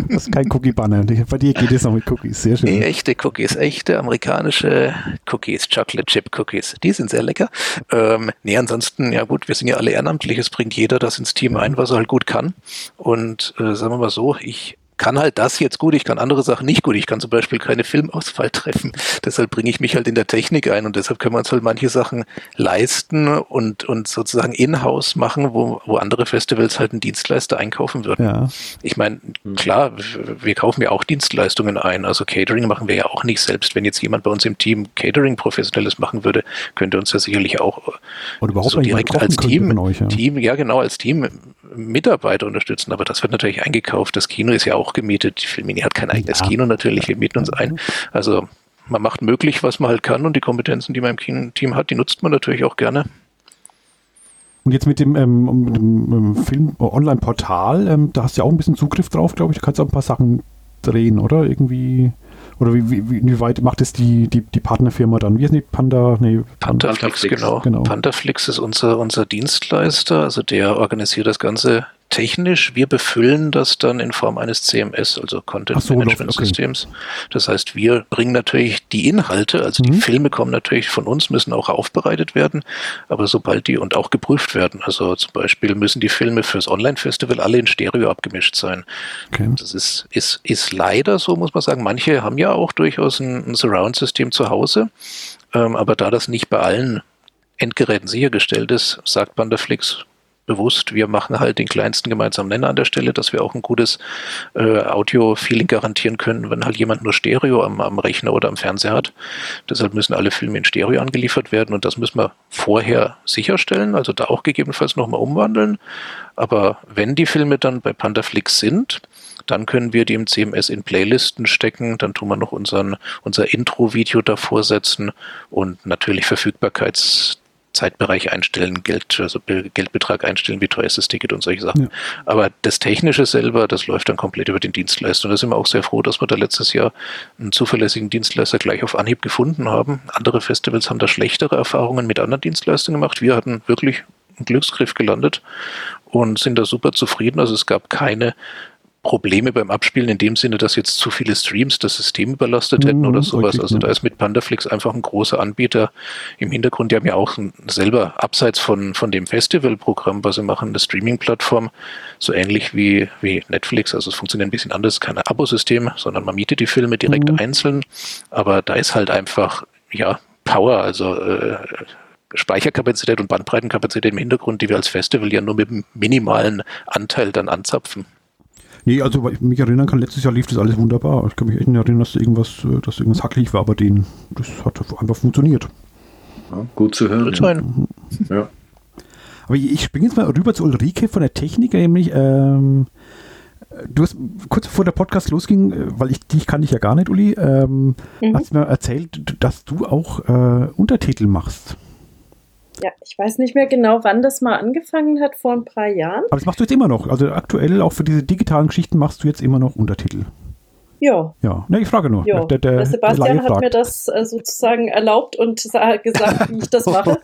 Das ist kein Cookie-Banner. Bei dir geht es noch mit Cookies, sehr schön. Nee, echte Cookies, echte amerikanische Cookies, Chocolate Chip Cookies. Die sind sehr lecker. Ähm, nee, ansonsten, ja gut, wir sind ja alle ehrenamtlich. Es bringt jeder das ins Team ein, was er halt gut kann. Und äh, sagen wir mal so, ich kann halt das jetzt gut, ich kann andere Sachen nicht gut. Ich kann zum Beispiel keine Filmauswahl treffen. Deshalb bringe ich mich halt in der Technik ein und deshalb können wir uns halt manche Sachen leisten und, und sozusagen in-house machen, wo, wo andere Festivals halt einen Dienstleister einkaufen würden. Ja. Ich meine, hm. klar, wir kaufen ja auch Dienstleistungen ein. Also Catering machen wir ja auch nicht selbst. Wenn jetzt jemand bei uns im Team Catering professionelles machen würde, könnte uns ja sicherlich auch oder überhaupt so direkt als Team, euch, ja. Team, ja genau, als Team Mitarbeiter unterstützen. Aber das wird natürlich eingekauft. Das Kino ist ja auch gemietet. Die Filmini hat kein eigenes ja. Kino natürlich, wir mieten uns ein. Also man macht möglich, was man halt kann und die Kompetenzen, die man im Team hat, die nutzt man natürlich auch gerne. Und jetzt mit dem, ähm, dem ähm, Film-Online-Portal, ähm, da hast du ja auch ein bisschen Zugriff drauf, glaube ich. Du kannst auch ein paar Sachen drehen, oder? Irgendwie. Oder wie, wie, wie weit macht es die, die, die Partnerfirma dann? Wie ist die Panda? Nee, Pantaflix, genau. genau. Pantaflix ist unser, unser Dienstleister, also der organisiert das Ganze technisch. Wir befüllen das dann in Form eines CMS, also Content so, Management okay. Systems. Das heißt, wir bringen natürlich die Inhalte, also mhm. die Filme kommen natürlich von uns, müssen auch aufbereitet werden, aber sobald die und auch geprüft werden, also zum Beispiel müssen die Filme fürs Online-Festival alle in Stereo abgemischt sein. Okay. Das ist, ist, ist leider so, muss man sagen. Manche haben ja auch durchaus ein, ein Surround-System zu Hause, ähm, aber da das nicht bei allen Endgeräten sichergestellt ist, sagt Bandaflix, bewusst, wir machen halt den kleinsten gemeinsamen Nenner an der Stelle, dass wir auch ein gutes äh, Audio-Feeling garantieren können, wenn halt jemand nur Stereo am, am Rechner oder am Fernseher hat. Deshalb müssen alle Filme in Stereo angeliefert werden und das müssen wir vorher sicherstellen, also da auch gegebenenfalls nochmal umwandeln. Aber wenn die Filme dann bei Pandaflix sind, dann können wir die im CMS in Playlisten stecken, dann tun wir noch unseren, unser Intro-Video davor setzen und natürlich Verfügbarkeits Zeitbereich einstellen, Geld, also Geldbetrag einstellen, wie teuer ist das Ticket und solche Sachen. Ja. Aber das Technische selber, das läuft dann komplett über den Dienstleister. Und da sind wir auch sehr froh, dass wir da letztes Jahr einen zuverlässigen Dienstleister gleich auf Anhieb gefunden haben. Andere Festivals haben da schlechtere Erfahrungen mit anderen Dienstleistern gemacht. Wir hatten wirklich einen Glücksgriff gelandet und sind da super zufrieden. Also es gab keine Probleme beim Abspielen in dem Sinne, dass jetzt zu viele Streams das System überlastet hätten mhm, oder sowas. Also da ist mit Pandaflix einfach ein großer Anbieter im Hintergrund. Die haben ja auch selber abseits von, von dem Festivalprogramm, was sie machen, eine Streaming-Plattform, so ähnlich wie, wie Netflix. Also es funktioniert ein bisschen anders, kein Abosystem, sondern man mietet die Filme direkt mhm. einzeln. Aber da ist halt einfach, ja, Power, also äh, Speicherkapazität und Bandbreitenkapazität im Hintergrund, die wir als Festival ja nur mit einem minimalen Anteil dann anzapfen. Nee, also weil ich mich erinnern kann, letztes Jahr lief das alles wunderbar. Ich kann mich echt nicht erinnern, dass irgendwas, äh, dass irgendwas hackelig war, aber den, das hat einfach funktioniert. Ja, gut zu hören. Ja. Mhm. ja. Aber ich springe jetzt mal rüber zu Ulrike von der Technik, nämlich ähm, Du hast kurz bevor der Podcast losging, äh, weil ich dich kannte ich ja gar nicht, Uli, ähm, mhm. hast mir erzählt, dass du auch äh, Untertitel machst. Ja, ich weiß nicht mehr genau, wann das mal angefangen hat, vor ein paar Jahren. Aber das machst du jetzt immer noch. Also aktuell auch für diese digitalen Geschichten machst du jetzt immer noch Untertitel. Ja. Ja, ne, ich frage nur. Ja. Der, der, der Sebastian der hat mir das äh, sozusagen erlaubt und gesagt, wie ich das mache.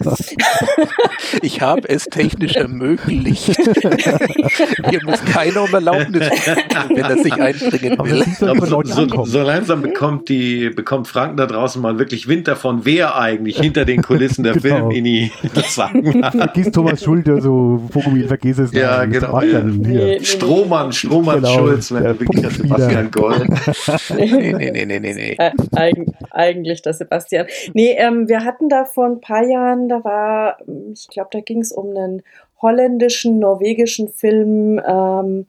ich habe es technisch ermöglicht. Hier muss keiner um Erlaubnis wenn er sich einbringen will. So, so, so, langsam bekommt, die, bekommt Franken da draußen mal wirklich Wind davon, wer eigentlich hinter den Kulissen der genau. Film-Ini das sagen Vergiss Thomas Schulz, so Vogel, vergiss es. Ja, genau. Ja. Nee, nee, Strohmann, Strohmann genau, Schulz, wenn er wirklich Sebastian Gold nee, nee, nee, nee, nee. nee. Eig eigentlich der Sebastian. Nee, ähm, wir hatten da vor ein paar Jahren, da war, ich glaube, da ging es um einen holländischen, norwegischen Film, ähm,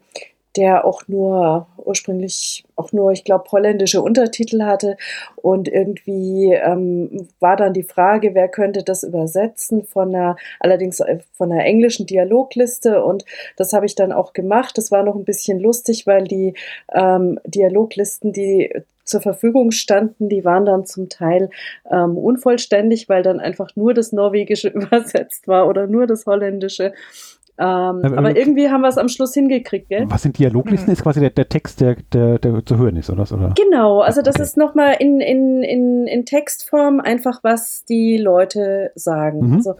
der auch nur ursprünglich auch nur, ich glaube, holländische Untertitel hatte. Und irgendwie ähm, war dann die Frage, wer könnte das übersetzen von einer, allerdings äh, von einer englischen Dialogliste. Und das habe ich dann auch gemacht. Das war noch ein bisschen lustig, weil die ähm, Dialoglisten, die zur Verfügung standen, die waren dann zum Teil ähm, unvollständig, weil dann einfach nur das Norwegische übersetzt war oder nur das Holländische. Ähm, aber, aber irgendwie haben wir es am Schluss hingekriegt, gell? Was sind Dialoglisten? Mhm. Ist quasi der, der Text, der, der, der, zu hören ist, oder? oder? Genau, also das okay. ist nochmal in, in, in, in Textform einfach, was die Leute sagen. Mhm. Also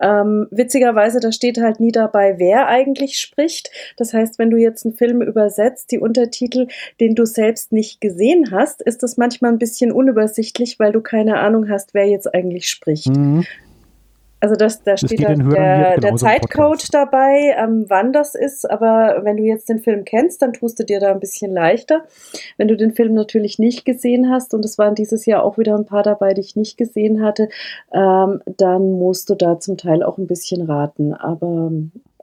ähm, witzigerweise, da steht halt nie dabei, wer eigentlich spricht. Das heißt, wenn du jetzt einen Film übersetzt, die Untertitel, den du selbst nicht gesehen hast, ist das manchmal ein bisschen unübersichtlich, weil du keine Ahnung hast, wer jetzt eigentlich spricht. Mhm. Also das, da steht da der, der Zeitcode dabei, ähm, wann das ist, aber wenn du jetzt den Film kennst, dann tust du dir da ein bisschen leichter. Wenn du den Film natürlich nicht gesehen hast, und es waren dieses Jahr auch wieder ein paar dabei, die ich nicht gesehen hatte, ähm, dann musst du da zum Teil auch ein bisschen raten. Aber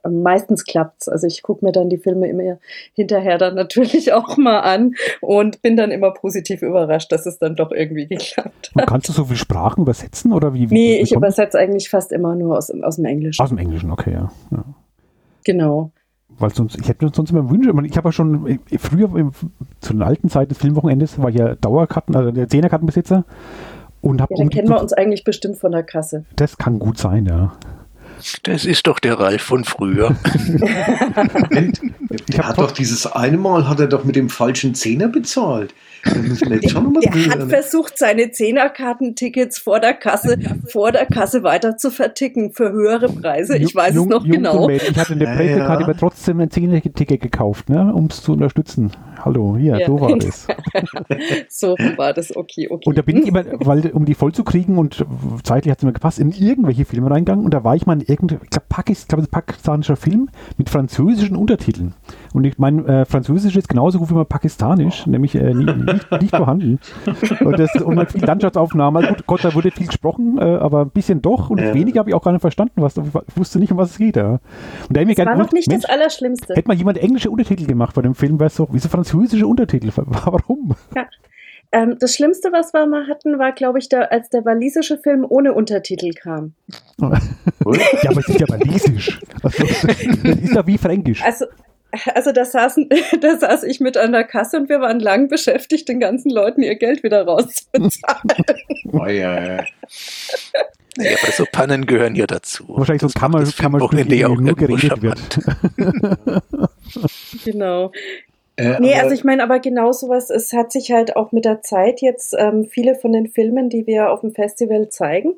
meistens klappt's. Also ich gucke mir dann die Filme immer hinterher dann natürlich auch mal an und bin dann immer positiv überrascht, dass es dann doch irgendwie geklappt hat. Und kannst du so viele Sprachen übersetzen oder wie? wie nee, ich übersetze eigentlich fast immer nur aus, aus dem Englischen. Aus dem Englischen, okay, ja. ja. Genau. Weil sonst, ich hätte sonst immer Wünsche, ich habe ja schon äh, früher zu den alten Zeiten des Filmwochenendes war ich ja Dauerkarten, also der Zehnerkartenbesitzer und habe ja, dann kennen wir uns eigentlich bestimmt von der Kasse. Das kann gut sein, ja. Das ist doch der Ralf von früher. er hat doch dieses eine Mal hat er doch mit dem falschen Zehner bezahlt. Der hat versucht, seine Zehnerkartentickets vor der Kasse, vor der Kasse weiter zu verticken für höhere Preise. Ich weiß Jung, es noch genau. Ich hatte eine Playboy-Karte, ja. aber trotzdem ein Zehner-Ticket gekauft, ne, um es zu unterstützen. Hallo, hier, ja. so war das. so war das, okay, okay. Und da bin ich immer, weil, um die voll zu kriegen und zeitlich hat es mir gepasst, in irgendwelche Filme reingegangen und da war ich mal in irgendeinem, ich glaube, Pakistan, glaub, pakistanischer Film mit französischen Untertiteln. Und ich meine, äh, Französisch ist genauso gut wie mal Pakistanisch, nämlich äh, nie, nicht, nicht, vorhanden. Und, das, und man viel Landschaftsaufnahmen. Also gut, Gott, da wurde viel gesprochen, äh, aber ein bisschen doch. Und ja. weniger habe ich auch gar nicht verstanden, was, ich wusste nicht, um was es geht. Ja. Und da das war noch nicht Mensch, das Allerschlimmste. Hätte mal jemand englische Untertitel gemacht bei dem Film, wäre es so, wieso französische Untertitel? Warum? Ja. Ähm, das Schlimmste, was wir mal hatten, war, glaube ich, der, als der walisische Film ohne Untertitel kam. ja, aber es ist ja walisisch. Also, das ist ja wie Fränkisch. Also, also da, saßen, da saß ich mit an der Kasse und wir waren lang beschäftigt, den ganzen Leuten ihr Geld wieder rauszubezahlen. oh, ja, ja. Ja, aber so Pannen gehören ja dazu. Wahrscheinlich so Kammer, Kammerspiel, die auch nur geredet wird. genau. Äh, nee, also ich meine, aber genau sowas, es hat sich halt auch mit der Zeit jetzt ähm, viele von den Filmen, die wir auf dem Festival zeigen,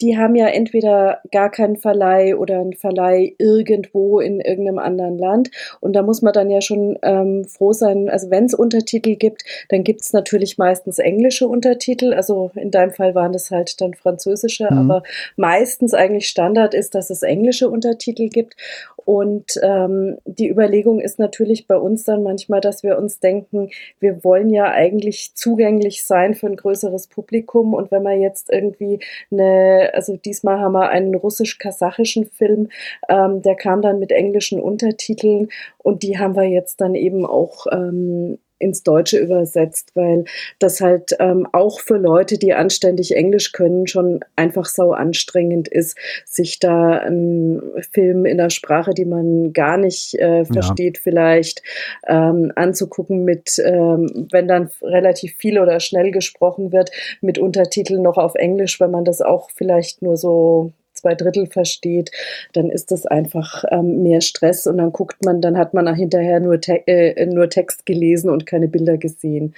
die haben ja entweder gar keinen Verleih oder einen Verleih irgendwo in irgendeinem anderen Land. Und da muss man dann ja schon ähm, froh sein, also wenn es Untertitel gibt, dann gibt es natürlich meistens englische Untertitel. Also in deinem Fall waren das halt dann französische, mhm. aber meistens eigentlich Standard ist, dass es englische Untertitel gibt. Und ähm, die Überlegung ist natürlich bei uns dann manchmal, dass wir uns denken, wir wollen ja eigentlich zugänglich sein für ein größeres Publikum. Und wenn man jetzt irgendwie eine, also diesmal haben wir einen russisch-kasachischen Film, ähm, der kam dann mit englischen Untertiteln und die haben wir jetzt dann eben auch ähm, ins Deutsche übersetzt, weil das halt ähm, auch für Leute, die anständig Englisch können, schon einfach sau anstrengend ist, sich da einen Film in der Sprache, die man gar nicht äh, versteht, ja. vielleicht ähm, anzugucken mit, ähm, wenn dann relativ viel oder schnell gesprochen wird, mit Untertiteln noch auf Englisch, wenn man das auch vielleicht nur so zwei Drittel versteht, dann ist das einfach ähm, mehr Stress und dann guckt man, dann hat man hinterher nur, te äh, nur Text gelesen und keine Bilder gesehen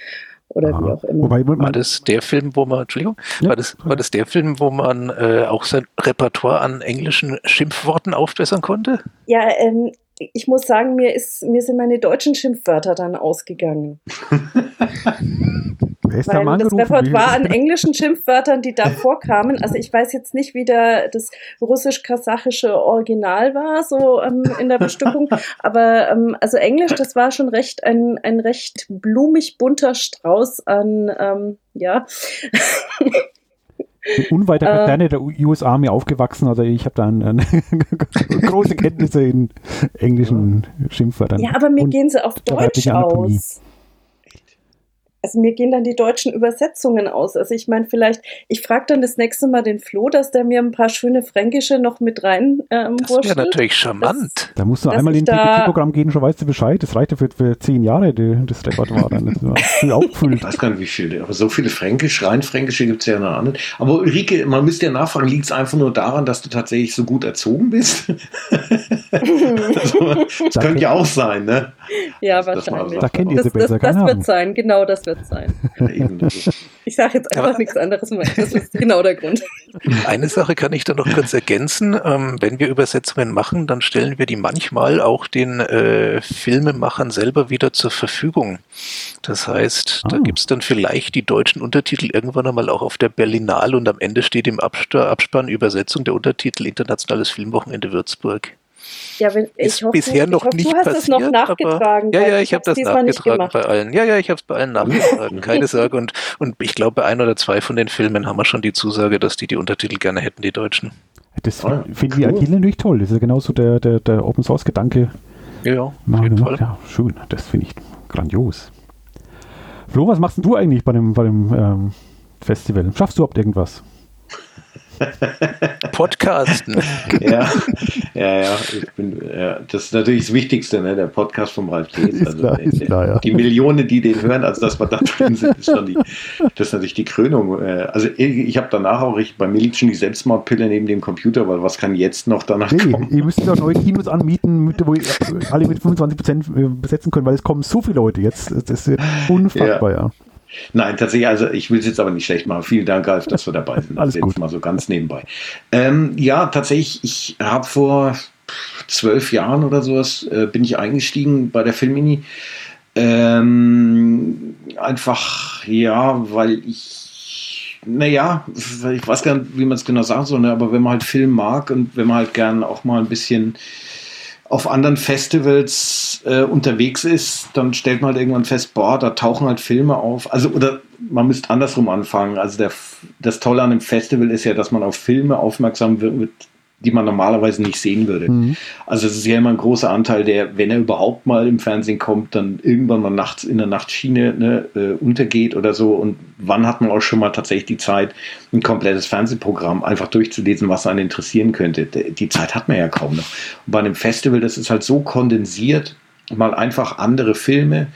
oder Aha. wie auch immer. Wobei, war das der Film, wo man, Entschuldigung, ja. war, das, war das der Film, wo man äh, auch sein Repertoire an englischen Schimpfworten aufbessern konnte? Ja, ähm, ich muss sagen, mir, ist, mir sind meine deutschen Schimpfwörter dann ausgegangen. Weil das Repertoire an englischen Schimpfwörtern, die da vorkamen, also ich weiß jetzt nicht, wie der, das russisch-kasachische Original war, so ähm, in der Bestückung, aber ähm, also Englisch, das war schon recht ein, ein recht blumig bunter Strauß an, ähm, ja. Unweit der Kaserne äh, der US Army aufgewachsen, also ich habe da eine, große Kenntnisse in englischen Schimpfwörtern. Ja, aber mir gehen sie auf Deutsch aus. Also mir gehen dann die deutschen Übersetzungen aus. Also ich meine, vielleicht, ich frage dann das nächste Mal den Flo, dass der mir ein paar schöne Fränkische noch mit rein ähm, Das wäre natürlich charmant. Das, da musst du einmal in ein programm gehen, schon weißt du Bescheid. Das reicht ja für, für zehn Jahre, die, das Repertoire dann. Das ist aufgefüllt. Ich weiß gar nicht, wie viele, aber so viele Fränkisch, rein Fränkische gibt es ja noch nicht. Aber Ulrike, man müsste ja nachfragen, liegt es einfach nur daran, dass du tatsächlich so gut erzogen bist? also, das könnte ja auch sein, ne? Ja, wahrscheinlich. Da kennt ihr das, besser, das, das wird sein, genau das wird sein. ich sage jetzt einfach nichts anderes mehr. Das ist genau der Grund. Eine Sache kann ich da noch kurz ergänzen. Ähm, wenn wir Übersetzungen machen, dann stellen wir die manchmal auch den äh, Filmemachern selber wieder zur Verfügung. Das heißt, ah. da gibt es dann vielleicht die deutschen Untertitel irgendwann einmal auch auf der Berlinale und am Ende steht im Abspann Übersetzung der Untertitel Internationales Filmwochenende Würzburg. Ja, wenn, ich ist hoffe, bisher noch hoffe, nicht du hast passiert. Es noch nachgetragen, aber, ja, ja, ich habe das nachgetragen bei allen. Ja, ja, ich habe es bei allen nachgetragen. Keine Sorge. Und, und ich glaube, bei ein oder zwei von den Filmen haben wir schon die Zusage, dass die die Untertitel gerne hätten, die Deutschen. Das ah, finde ich cool. natürlich toll. Das ist ja genauso der, der, der Open Source Gedanke. Ja, ja, auf jeden Fall. Ja, schön. Das finde ich grandios. Flo, was machst du eigentlich bei dem, bei dem ähm, Festival? Schaffst du überhaupt irgendwas? Podcasten. ja, ja, ja, ich bin, ja, das ist natürlich das Wichtigste, ne, der Podcast vom Ralf Thees. Also, klar, der, klar, ja. Die Millionen, die den hören, also dass wir da drin sind, ist schon die, das ist natürlich die Krönung. Äh, also ich habe danach auch, ich, bei mir liegt schon die Selbstmordpille neben dem Computer, weil was kann jetzt noch danach nee, kommen? Ihr müsst ja neue Kinos anmieten, mit, wo ihr alle mit 25% äh, besetzen können, weil es kommen so viele Leute jetzt. Das ist unfassbar, ja. ja. Nein, tatsächlich, also ich will es jetzt aber nicht schlecht machen. Vielen Dank, Alf, dass wir dabei sind. Alles also gut. mal so ganz nebenbei. Ähm, ja, tatsächlich, ich habe vor zwölf Jahren oder sowas äh, bin ich eingestiegen bei der Filmini. Ähm, einfach, ja, weil ich, naja, ich weiß gar nicht, wie man es genau sagen soll, ne, aber wenn man halt Film mag und wenn man halt gern auch mal ein bisschen auf anderen Festivals äh, unterwegs ist, dann stellt man halt irgendwann fest, boah, da tauchen halt Filme auf. Also, oder man müsste andersrum anfangen. Also, der, das Tolle an einem Festival ist ja, dass man auf Filme aufmerksam wird, die man normalerweise nicht sehen würde. Mhm. Also es ist ja immer ein großer Anteil, der, wenn er überhaupt mal im Fernsehen kommt, dann irgendwann mal nachts in der Nachtschiene ne, äh, untergeht oder so. Und wann hat man auch schon mal tatsächlich die Zeit, ein komplettes Fernsehprogramm einfach durchzulesen, was einen interessieren könnte? Die Zeit hat man ja kaum noch. Und bei einem Festival, das ist halt so kondensiert, mal einfach andere Filme,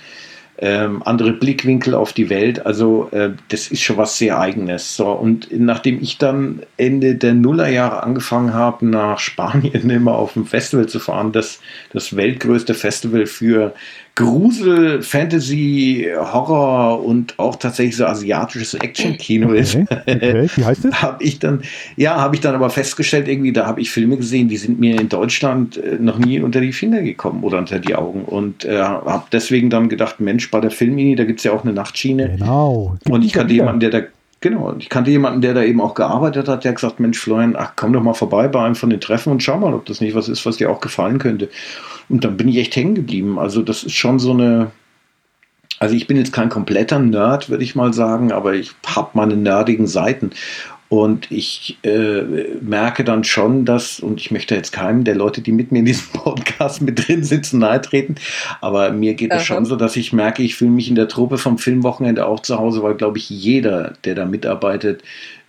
ähm, andere Blickwinkel auf die Welt. Also äh, das ist schon was sehr eigenes. So, und nachdem ich dann Ende der Nullerjahre angefangen habe, nach Spanien immer auf ein Festival zu fahren, das, das weltgrößte Festival für Grusel, Fantasy, Horror und auch tatsächlich so asiatisches Action-Kino okay, ist, okay. Wie heißt das? habe ich dann, ja, habe ich dann aber festgestellt, irgendwie, da habe ich Filme gesehen, die sind mir in Deutschland äh, noch nie unter die Finger gekommen oder unter die Augen und äh, habe deswegen dann gedacht, Mensch, bei der Filmini, da gibt es ja auch eine Nachtschiene. Genau. Und ich kannte jemanden, der da Genau, ich kannte jemanden, der da eben auch gearbeitet hat, der hat gesagt, Mensch, Florian, ach, komm doch mal vorbei bei einem von den Treffen und schau mal, ob das nicht was ist, was dir auch gefallen könnte. Und dann bin ich echt hängen geblieben. Also das ist schon so eine, also ich bin jetzt kein kompletter Nerd, würde ich mal sagen, aber ich habe meine nerdigen Seiten. Und ich äh, merke dann schon, dass, und ich möchte jetzt keinem der Leute, die mit mir in diesem Podcast mit drin sitzen, nahe treten, aber mir geht es schon so, dass ich merke, ich fühle mich in der Truppe vom Filmwochenende auch zu Hause, weil, glaube ich, jeder, der da mitarbeitet,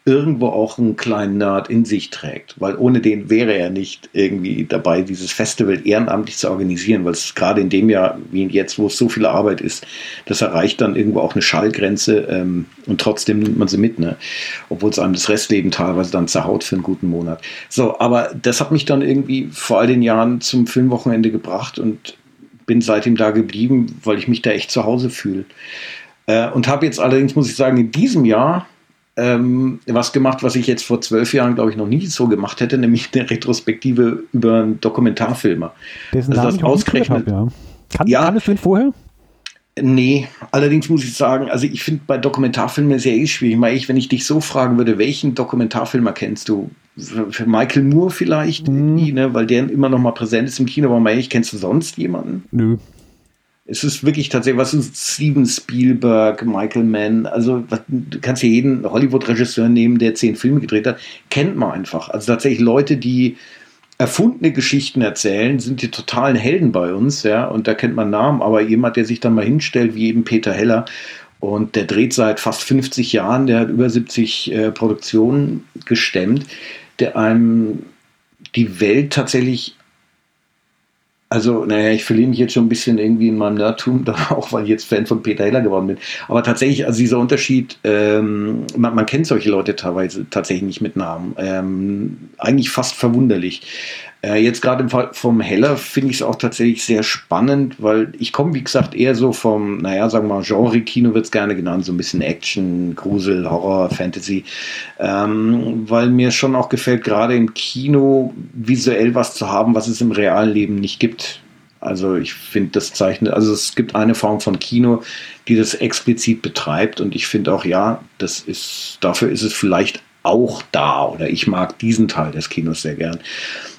irgendwo auch einen kleinen Nerd in sich trägt, weil ohne den wäre er nicht irgendwie dabei, dieses Festival ehrenamtlich zu organisieren, weil es gerade in dem Jahr, wie jetzt, wo es so viel Arbeit ist, das erreicht dann irgendwo auch eine Schallgrenze ähm, und trotzdem nimmt man sie mit, ne? obwohl es einem das Restleben teilweise dann zerhaut für einen guten Monat. So, aber das hat mich dann irgendwie vor all den Jahren zum Filmwochenende gebracht und bin seitdem da geblieben, weil ich mich da echt zu Hause fühle. Äh, und habe jetzt allerdings, muss ich sagen, in diesem Jahr ähm, was gemacht, was ich jetzt vor zwölf Jahren, glaube ich, noch nie so gemacht hätte, nämlich eine Retrospektive über einen Dokumentarfilmer. Dessen also das ausgerechnet. Hab, ja. Kann, ja, Kanntest du ihn vorher? Nee, allerdings muss ich sagen, also ich finde bei Dokumentarfilmen sehr eh schwierig. Ich, wenn ich dich so fragen würde, welchen Dokumentarfilmer kennst du? Für Michael Moore vielleicht, mhm. ne, weil der immer noch mal präsent ist im Kino, aber ich, kennst du sonst jemanden? Nö es ist wirklich tatsächlich, was ist Steven Spielberg, Michael Mann, also du kannst hier jeden Hollywood-Regisseur nehmen, der zehn Filme gedreht hat, kennt man einfach. Also tatsächlich Leute, die erfundene Geschichten erzählen, sind die totalen Helden bei uns, ja, und da kennt man Namen, aber jemand, der sich dann mal hinstellt, wie eben Peter Heller Und der dreht seit fast 50 Jahren, der hat über 70 äh, Produktionen gestemmt, der einem die Welt tatsächlich also, naja, ich verliere mich jetzt schon ein bisschen irgendwie in meinem Nerdtum, auch weil ich jetzt Fan von Peter Heller geworden bin. Aber tatsächlich, also dieser Unterschied, ähm, man, man, kennt solche Leute teilweise tatsächlich nicht mit Namen. Ähm, eigentlich fast verwunderlich. Äh, jetzt gerade im Fall vom Heller finde ich es auch tatsächlich sehr spannend, weil ich komme, wie gesagt, eher so vom, naja, sagen wir mal, Genre-Kino wird es gerne genannt, so ein bisschen Action, Grusel, Horror, Fantasy, ähm, weil mir schon auch gefällt, gerade im Kino visuell was zu haben, was es im realen Leben nicht gibt. Also ich finde, das zeichnet, also es gibt eine Form von Kino, die das explizit betreibt und ich finde auch, ja, das ist, dafür ist es vielleicht auch da oder ich mag diesen Teil des Kinos sehr gern.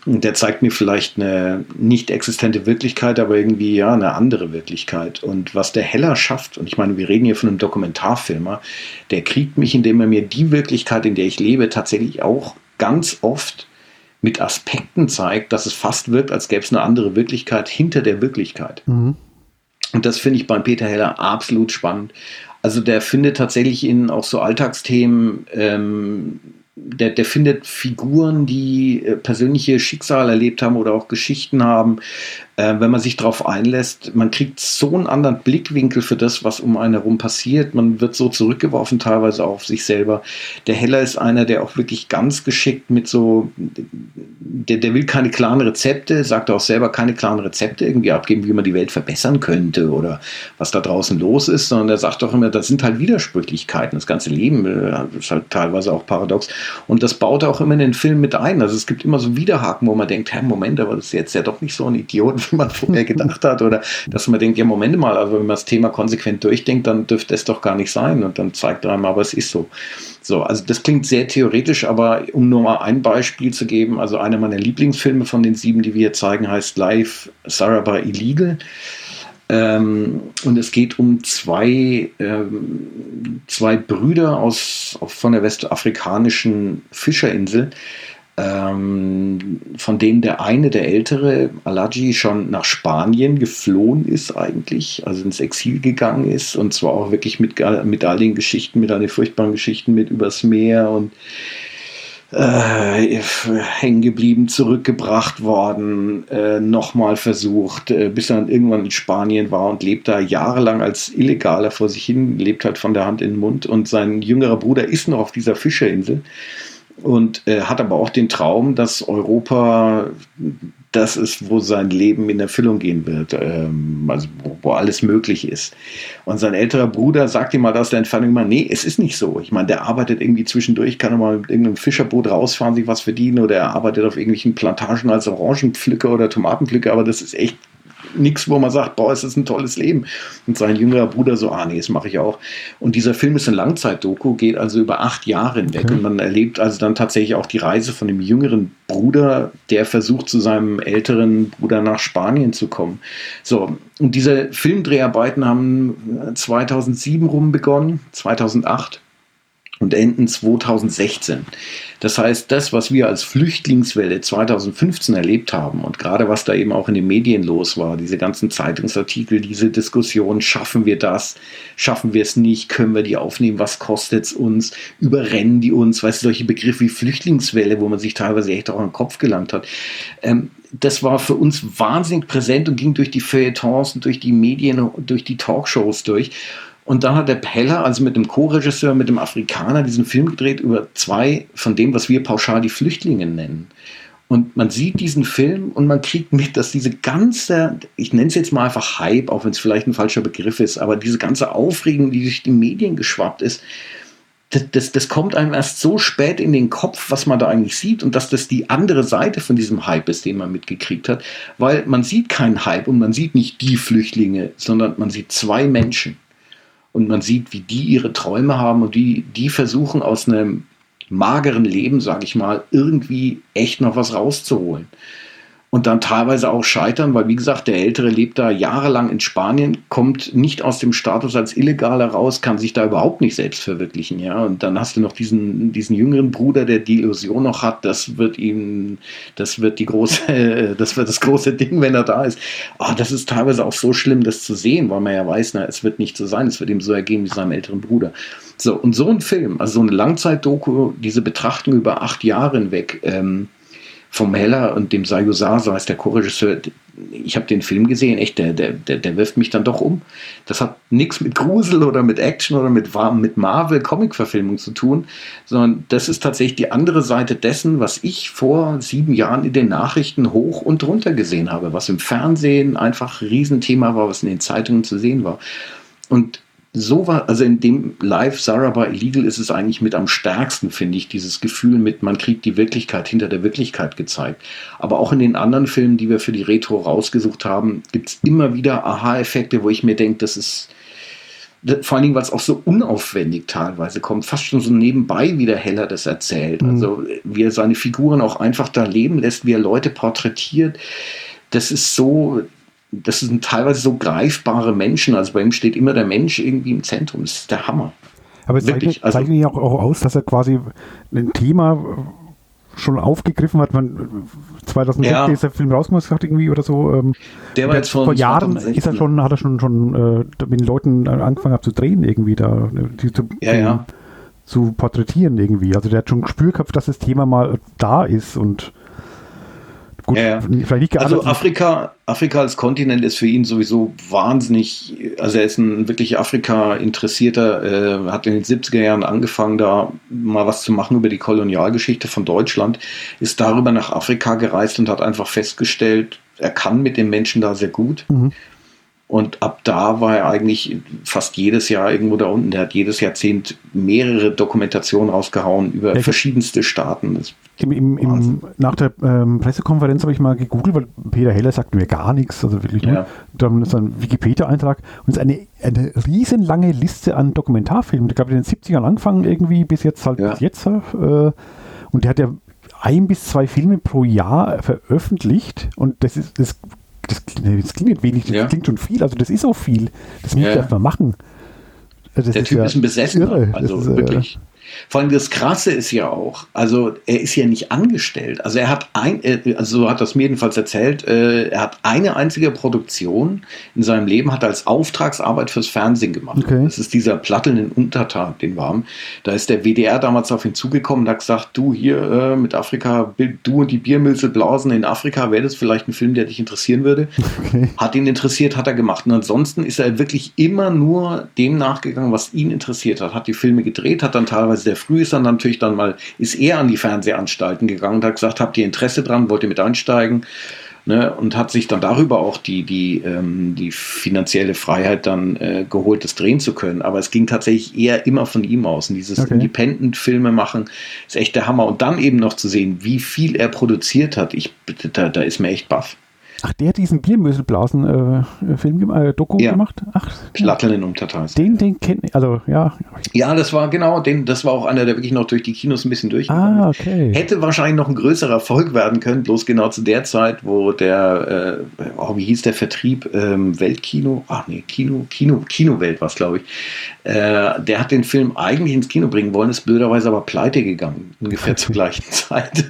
Und der zeigt mir vielleicht eine nicht existente Wirklichkeit, aber irgendwie ja eine andere Wirklichkeit. Und was der Heller schafft, und ich meine, wir reden hier von einem Dokumentarfilmer, der kriegt mich, indem er mir die Wirklichkeit, in der ich lebe, tatsächlich auch ganz oft mit Aspekten zeigt, dass es fast wirkt, als gäbe es eine andere Wirklichkeit hinter der Wirklichkeit. Mhm. Und das finde ich beim Peter Heller absolut spannend. Also der findet tatsächlich in auch so Alltagsthemen ähm, der, der findet Figuren, die äh, persönliche Schicksale erlebt haben oder auch Geschichten haben, äh, wenn man sich darauf einlässt, man kriegt so einen anderen Blickwinkel für das, was um einen herum passiert. Man wird so zurückgeworfen, teilweise auch auf sich selber. Der Heller ist einer, der auch wirklich ganz geschickt mit so, der, der will keine klaren Rezepte, sagt auch selber keine klaren Rezepte irgendwie abgeben, wie man die Welt verbessern könnte oder was da draußen los ist, sondern er sagt auch immer, das sind halt Widersprüchlichkeiten. Das ganze Leben äh, ist halt teilweise auch paradox. Und das baut er auch immer in den Film mit ein. Also es gibt immer so Widerhaken, wo man denkt, Herr, Moment, aber das ist jetzt ja doch nicht so ein Idiot, man vorher gedacht hat. Oder dass man denkt, ja, Moment mal, also wenn man das Thema konsequent durchdenkt, dann dürfte es doch gar nicht sein. Und dann zeigt er einem, aber es ist so. So, also das klingt sehr theoretisch, aber um nur mal ein Beispiel zu geben, also einer meiner Lieblingsfilme von den sieben, die wir zeigen, heißt Live Saraba Illegal. Ähm, und es geht um zwei, ähm, zwei Brüder aus, von der westafrikanischen Fischerinsel, ähm, von denen der eine, der ältere, Alaji, schon nach Spanien geflohen ist eigentlich, also ins Exil gegangen ist und zwar auch wirklich mit, mit all den Geschichten, mit all den furchtbaren Geschichten mit übers Meer und äh, hängen geblieben, zurückgebracht worden, äh, nochmal versucht, äh, bis er dann irgendwann in Spanien war und lebt da jahrelang als Illegaler vor sich hin, lebt halt von der Hand in den Mund und sein jüngerer Bruder ist noch auf dieser Fischerinsel und äh, hat aber auch den Traum, dass Europa das ist, wo sein Leben in Erfüllung gehen wird, ähm, also wo, wo, alles möglich ist. Und sein älterer Bruder sagt ihm mal aus der Entfernung immer, nee, es ist nicht so. Ich meine, der arbeitet irgendwie zwischendurch, kann mal mit irgendeinem Fischerboot rausfahren, sich was verdienen oder er arbeitet auf irgendwelchen Plantagen als Orangenpflücker oder Tomatenpflücker, aber das ist echt nichts, wo man sagt, boah, es ist ein tolles Leben. Und sein jüngerer Bruder so, ah nee, das mache ich auch. Und dieser Film ist ein Langzeitdoku, geht also über acht Jahre hinweg. Okay. Und man erlebt also dann tatsächlich auch die Reise von dem jüngeren Bruder, der versucht, zu seinem älteren Bruder nach Spanien zu kommen. So, und diese Filmdreharbeiten haben 2007 rum begonnen, 2008 und enden 2016. Das heißt, das, was wir als Flüchtlingswelle 2015 erlebt haben und gerade was da eben auch in den Medien los war, diese ganzen Zeitungsartikel, diese Diskussion, schaffen wir das, schaffen wir es nicht, können wir die aufnehmen, was kostet es uns, überrennen die uns, weißt du, solche Begriffe wie Flüchtlingswelle, wo man sich teilweise echt auch an den Kopf gelangt hat. Ähm, das war für uns wahnsinnig präsent und ging durch die Feuilletons und durch die Medien durch die Talkshows durch. Und dann hat der Peller, also mit dem Co-Regisseur, mit dem Afrikaner, diesen Film gedreht über zwei von dem, was wir pauschal die Flüchtlinge nennen. Und man sieht diesen Film und man kriegt mit, dass diese ganze, ich nenne es jetzt mal einfach Hype, auch wenn es vielleicht ein falscher Begriff ist, aber diese ganze Aufregung, die durch die Medien geschwappt ist, das, das, das, kommt einem erst so spät in den Kopf, was man da eigentlich sieht und dass das die andere Seite von diesem Hype ist, den man mitgekriegt hat, weil man sieht keinen Hype und man sieht nicht die Flüchtlinge, sondern man sieht zwei Menschen und man sieht, wie die ihre Träume haben und die, die versuchen aus einem mageren Leben, sage ich mal, irgendwie echt noch was rauszuholen. Und dann teilweise auch scheitern, weil wie gesagt, der Ältere lebt da jahrelang in Spanien, kommt nicht aus dem Status als Illegaler raus, kann sich da überhaupt nicht selbst verwirklichen, ja. Und dann hast du noch diesen, diesen jüngeren Bruder, der die Illusion noch hat, das wird ihm, das wird die große, das wird das große Ding, wenn er da ist. Oh, das ist teilweise auch so schlimm, das zu sehen, weil man ja weiß, na, es wird nicht so sein, es wird ihm so ergehen wie seinem älteren Bruder. So, und so ein Film, also so eine Langzeitdoku, diese Betrachtung über acht Jahre hinweg, ähm, vom Heller und dem Sayusar, so heißt der Co-Regisseur, ich habe den Film gesehen, echt, der, der, der, der wirft mich dann doch um. Das hat nichts mit Grusel oder mit Action oder mit, mit Marvel-Comic-Verfilmung zu tun, sondern das ist tatsächlich die andere Seite dessen, was ich vor sieben Jahren in den Nachrichten hoch und runter gesehen habe, was im Fernsehen einfach ein Riesenthema war, was in den Zeitungen zu sehen war. Und so war, also in dem Live Sarah Illegal ist es eigentlich mit am stärksten, finde ich, dieses Gefühl mit, man kriegt die Wirklichkeit hinter der Wirklichkeit gezeigt. Aber auch in den anderen Filmen, die wir für die Retro rausgesucht haben, gibt es immer wieder Aha-Effekte, wo ich mir denke, das ist vor allen Dingen, weil es auch so unaufwendig teilweise kommt, fast schon so nebenbei, wie der Heller das erzählt. Mhm. Also wie er seine Figuren auch einfach da leben lässt, wie er Leute porträtiert. Das ist so, das sind teilweise so greifbare Menschen. Also bei ihm steht immer der Mensch irgendwie im Zentrum. Das ist der Hammer. Aber es zeichnet, also, zeichnet ja auch, auch aus, dass er quasi ein Thema schon aufgegriffen hat. Man 2006 ja. ist der Film rausgekommen hat irgendwie oder so. Ähm, der war jetzt vor Jahren ist er schon, hat er schon schon äh, mit den Leuten angefangen hat zu drehen irgendwie da, die zu, ja, ja. zu porträtieren irgendwie. Also der hat schon Gespür gehabt, dass das Thema mal da ist und Gut, ja, vielleicht nicht Also Afrika, Afrika als Kontinent ist für ihn sowieso wahnsinnig, also er ist ein wirklich Afrika-Interessierter, äh, hat in den 70er Jahren angefangen, da mal was zu machen über die Kolonialgeschichte von Deutschland, ist darüber nach Afrika gereist und hat einfach festgestellt, er kann mit den Menschen da sehr gut. Mhm. Und ab da war er eigentlich fast jedes Jahr irgendwo da unten. Der hat jedes Jahrzehnt mehrere Dokumentationen rausgehauen über ja, verschiedenste Staaten. Im, im, im, nach der ähm, Pressekonferenz habe ich mal gegoogelt, weil Peter Heller sagt mir gar nichts, also wirklich nur. Ja. Dann ist ein Wikipedia-Eintrag und es ist eine, eine riesenlange Liste an Dokumentarfilmen. Ich glaube, in den 70ern angefangen irgendwie bis jetzt halt ja. bis jetzt. Äh, und der hat ja ein bis zwei Filme pro Jahr veröffentlicht und das ist das das, das klingt wenig, das ja. klingt schon viel, also das ist auch viel. Das muss ja. ich erstmal machen. Das der Typ ja ist ein Besessener, also ist, äh, wirklich. Äh, vor allem das Krasse ist ja auch, also er ist ja nicht angestellt. Also er hat ein, also so hat das mir jedenfalls erzählt, äh, er hat eine einzige Produktion in seinem Leben, hat er als Auftragsarbeit fürs Fernsehen gemacht. Okay. Das ist dieser Platteln in Untertag, den wir haben. Da ist der WDR damals auf ihn zugekommen und hat gesagt, du hier äh, mit Afrika, du und die Biermilze blasen in Afrika, wäre das vielleicht ein Film, der dich interessieren würde. Okay. Hat ihn interessiert, hat er gemacht. Und ansonsten ist er wirklich immer nur dem nachgegangen, was ihn interessiert hat. Hat die Filme gedreht, hat dann teilweise sehr früh ist dann natürlich dann mal, ist er an die Fernsehanstalten gegangen und hat gesagt, habt ihr Interesse dran, wollt ihr mit einsteigen? Ne, und hat sich dann darüber auch die, die, ähm, die finanzielle Freiheit dann äh, geholt, das drehen zu können. Aber es ging tatsächlich eher immer von ihm aus. Und dieses okay. Independent-Filme machen ist echt der Hammer. Und dann eben noch zu sehen, wie viel er produziert hat, ich, da, da ist mir echt baff. Ach, der hat diesen Biermöselblasen-Film, äh, äh, Doku ja. gemacht? Ach, Platteln in Untertals. Den, den kennt ich, also ja. Ja, das war genau, den, das war auch einer, der wirklich noch durch die Kinos ein bisschen durchgegangen ah, okay. Hätte wahrscheinlich noch ein größerer Erfolg werden können, bloß genau zu der Zeit, wo der, äh, oh, wie hieß der Vertrieb, ähm, Weltkino, ach nee, Kino, Kino, Kinowelt war es, glaube ich. Äh, der hat den Film eigentlich ins Kino bringen wollen, ist blöderweise aber pleite gegangen, ungefähr zur gleichen Zeit.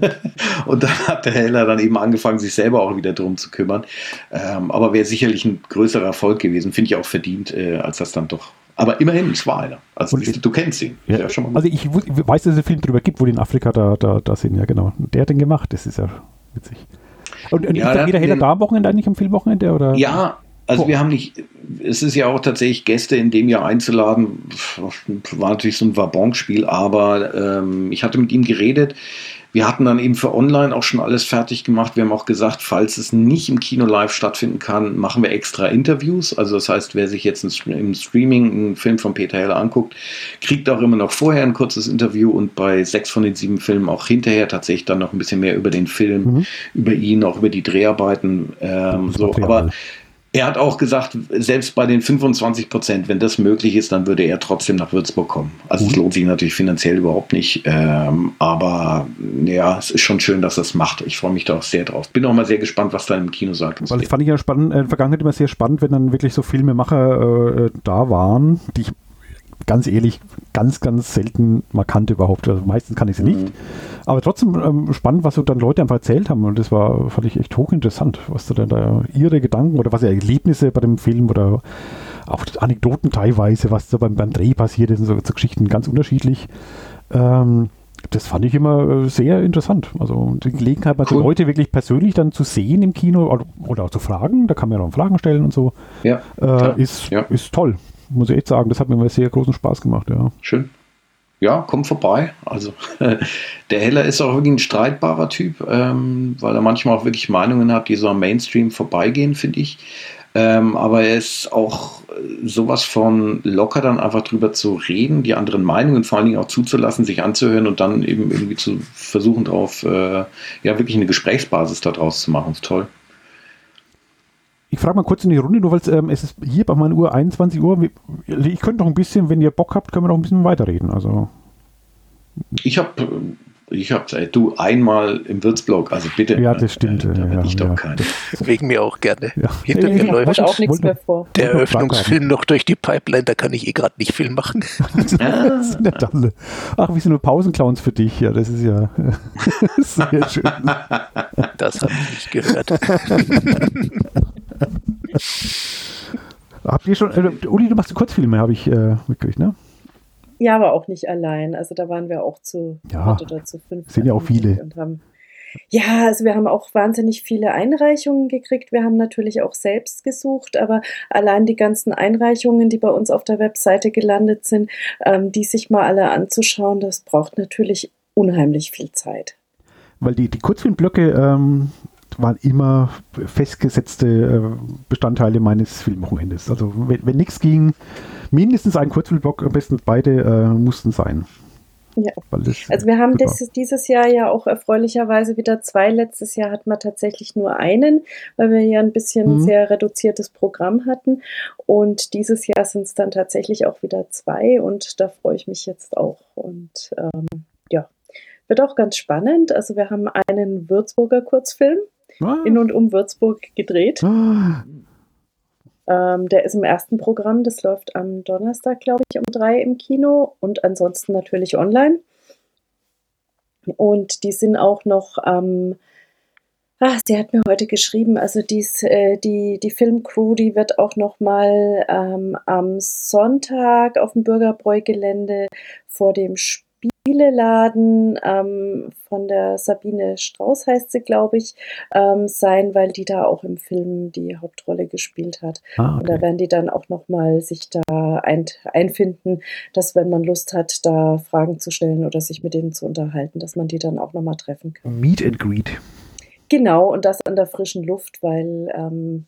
Und dann hat der Heller dann eben angefangen, sich selber auch wieder drum zu kümmern kümmern. Ähm, aber wäre sicherlich ein größerer Erfolg gewesen, finde ich auch verdient, äh, als das dann doch. Aber immerhin, es war einer. Also ich, du kennst ihn. Ja, ja also ich, ich, weiß, dass es einen Film darüber gibt, wo die in Afrika da, da, da sind, ja genau. Der hat den gemacht, das ist ja witzig. Und, und ja, ist jeder Heller da am Wochenende eigentlich am Filmwochenende? Oder? Ja, also wir haben nicht, es ist ja auch tatsächlich Gäste in dem Jahr einzuladen, war natürlich so ein Wabonspiel, aber ähm, ich hatte mit ihm geredet, wir hatten dann eben für online auch schon alles fertig gemacht. Wir haben auch gesagt, falls es nicht im Kino live stattfinden kann, machen wir extra Interviews. Also das heißt, wer sich jetzt im Streaming einen Film von Peter Heller anguckt, kriegt auch immer noch vorher ein kurzes Interview und bei sechs von den sieben Filmen auch hinterher tatsächlich dann noch ein bisschen mehr über den Film, mhm. über ihn, auch über die Dreharbeiten. Ähm, so. Aber Er hat auch gesagt, selbst bei den 25 Prozent, wenn das möglich ist, dann würde er trotzdem nach Würzburg kommen. Also es lohnt sich natürlich finanziell überhaupt nicht, ähm, aber ja, es ist schon schön, dass er es macht. Ich freue mich da auch sehr drauf. Bin auch mal sehr gespannt, was da im Kino sagt. Weil das fand ich ja spannend, äh, in der Vergangenheit immer sehr spannend, wenn dann wirklich so Filmemacher äh, da waren, die ich ganz ehrlich ganz, ganz selten markant überhaupt. Also meistens kann ich sie nicht. Mhm. Aber trotzdem ähm, spannend, was so dann Leute einfach erzählt haben. Und das war, fand ich echt hochinteressant, was da, da ihre Gedanken oder was ihre Erlebnisse bei dem Film oder auch Anekdoten teilweise, was da beim, beim Dreh passiert ist, so, so Geschichten ganz unterschiedlich. Ähm, das fand ich immer äh, sehr interessant. Also die Gelegenheit, mal cool. Leute wirklich persönlich dann zu sehen im Kino oder, oder auch zu fragen, da kann man ja auch Fragen stellen und so, ja, äh, ist, ja. ist toll muss ich echt sagen, das hat mir sehr großen Spaß gemacht, ja. Schön. Ja, komm vorbei. Also der Heller ist auch wirklich ein streitbarer Typ, ähm, weil er manchmal auch wirklich Meinungen hat, die so am Mainstream vorbeigehen, finde ich. Ähm, aber er ist auch äh, sowas von locker, dann einfach drüber zu reden, die anderen Meinungen vor allen Dingen auch zuzulassen, sich anzuhören und dann eben irgendwie zu versuchen, darauf äh, ja wirklich eine Gesprächsbasis daraus zu machen. Ist toll. Ich frage mal kurz in die Runde, nur weil ähm, es ist hier bei meiner Uhr 21 Uhr. Ich könnte noch ein bisschen, wenn ihr Bock habt, können wir noch ein bisschen weiterreden. Also. Ich habe ich habe du einmal im Würzblog, also bitte. Ja, das stimmt. Äh, da ja, ich doch ja. Wegen mir auch gerne. Ja. Hinter mir läuft auch nichts mehr vor. Der Eröffnungsfilm noch durch die Pipeline, da kann ich eh gerade nicht viel machen. ist Ach, wie so eine Pausenclowns für dich. Ja, das ist ja sehr schön. Das habe ich nicht gehört. Habt ihr schon, äh, Uli, du machst Kurzfilme, habe ich äh, mitgekriegt, ne? Ja, aber auch nicht allein. Also da waren wir auch zu ja, oder zu fünf. Sind ja auch viele. Haben, ja, also wir haben auch wahnsinnig viele Einreichungen gekriegt. Wir haben natürlich auch selbst gesucht, aber allein die ganzen Einreichungen, die bei uns auf der Webseite gelandet sind, ähm, die sich mal alle anzuschauen, das braucht natürlich unheimlich viel Zeit. Weil die, die Kurzfilmblöcke ähm, waren immer festgesetzte äh, Bestandteile meines Filmwochenendes. Also wenn, wenn nichts ging, mindestens ein Kurzfilmblock, am besten beide äh, mussten sein. Ja. Also wir haben das, dieses Jahr ja auch erfreulicherweise wieder zwei. Letztes Jahr hatten wir tatsächlich nur einen, weil wir ja ein bisschen mhm. sehr reduziertes Programm hatten. Und dieses Jahr sind es dann tatsächlich auch wieder zwei und da freue ich mich jetzt auch. Und ähm, ja, wird auch ganz spannend. Also wir haben einen Würzburger Kurzfilm ah. in und um Würzburg gedreht. Ah. Ähm, der ist im ersten Programm, das läuft am Donnerstag, glaube ich, um drei im Kino und ansonsten natürlich online. Und die sind auch noch am. Ähm, ach, sie hat mir heute geschrieben, also dies, äh, die, die Filmcrew, die wird auch noch mal ähm, am Sonntag auf dem Bürgerbräugelände vor dem Spiel Spieleladen ähm, von der Sabine Strauß heißt sie, glaube ich, ähm, sein, weil die da auch im Film die Hauptrolle gespielt hat. Ah, okay. Und da werden die dann auch nochmal sich da ein, einfinden, dass wenn man Lust hat, da Fragen zu stellen oder sich mit denen zu unterhalten, dass man die dann auch nochmal treffen kann. Meet and Greet. Genau, und das an der frischen Luft, weil, ähm,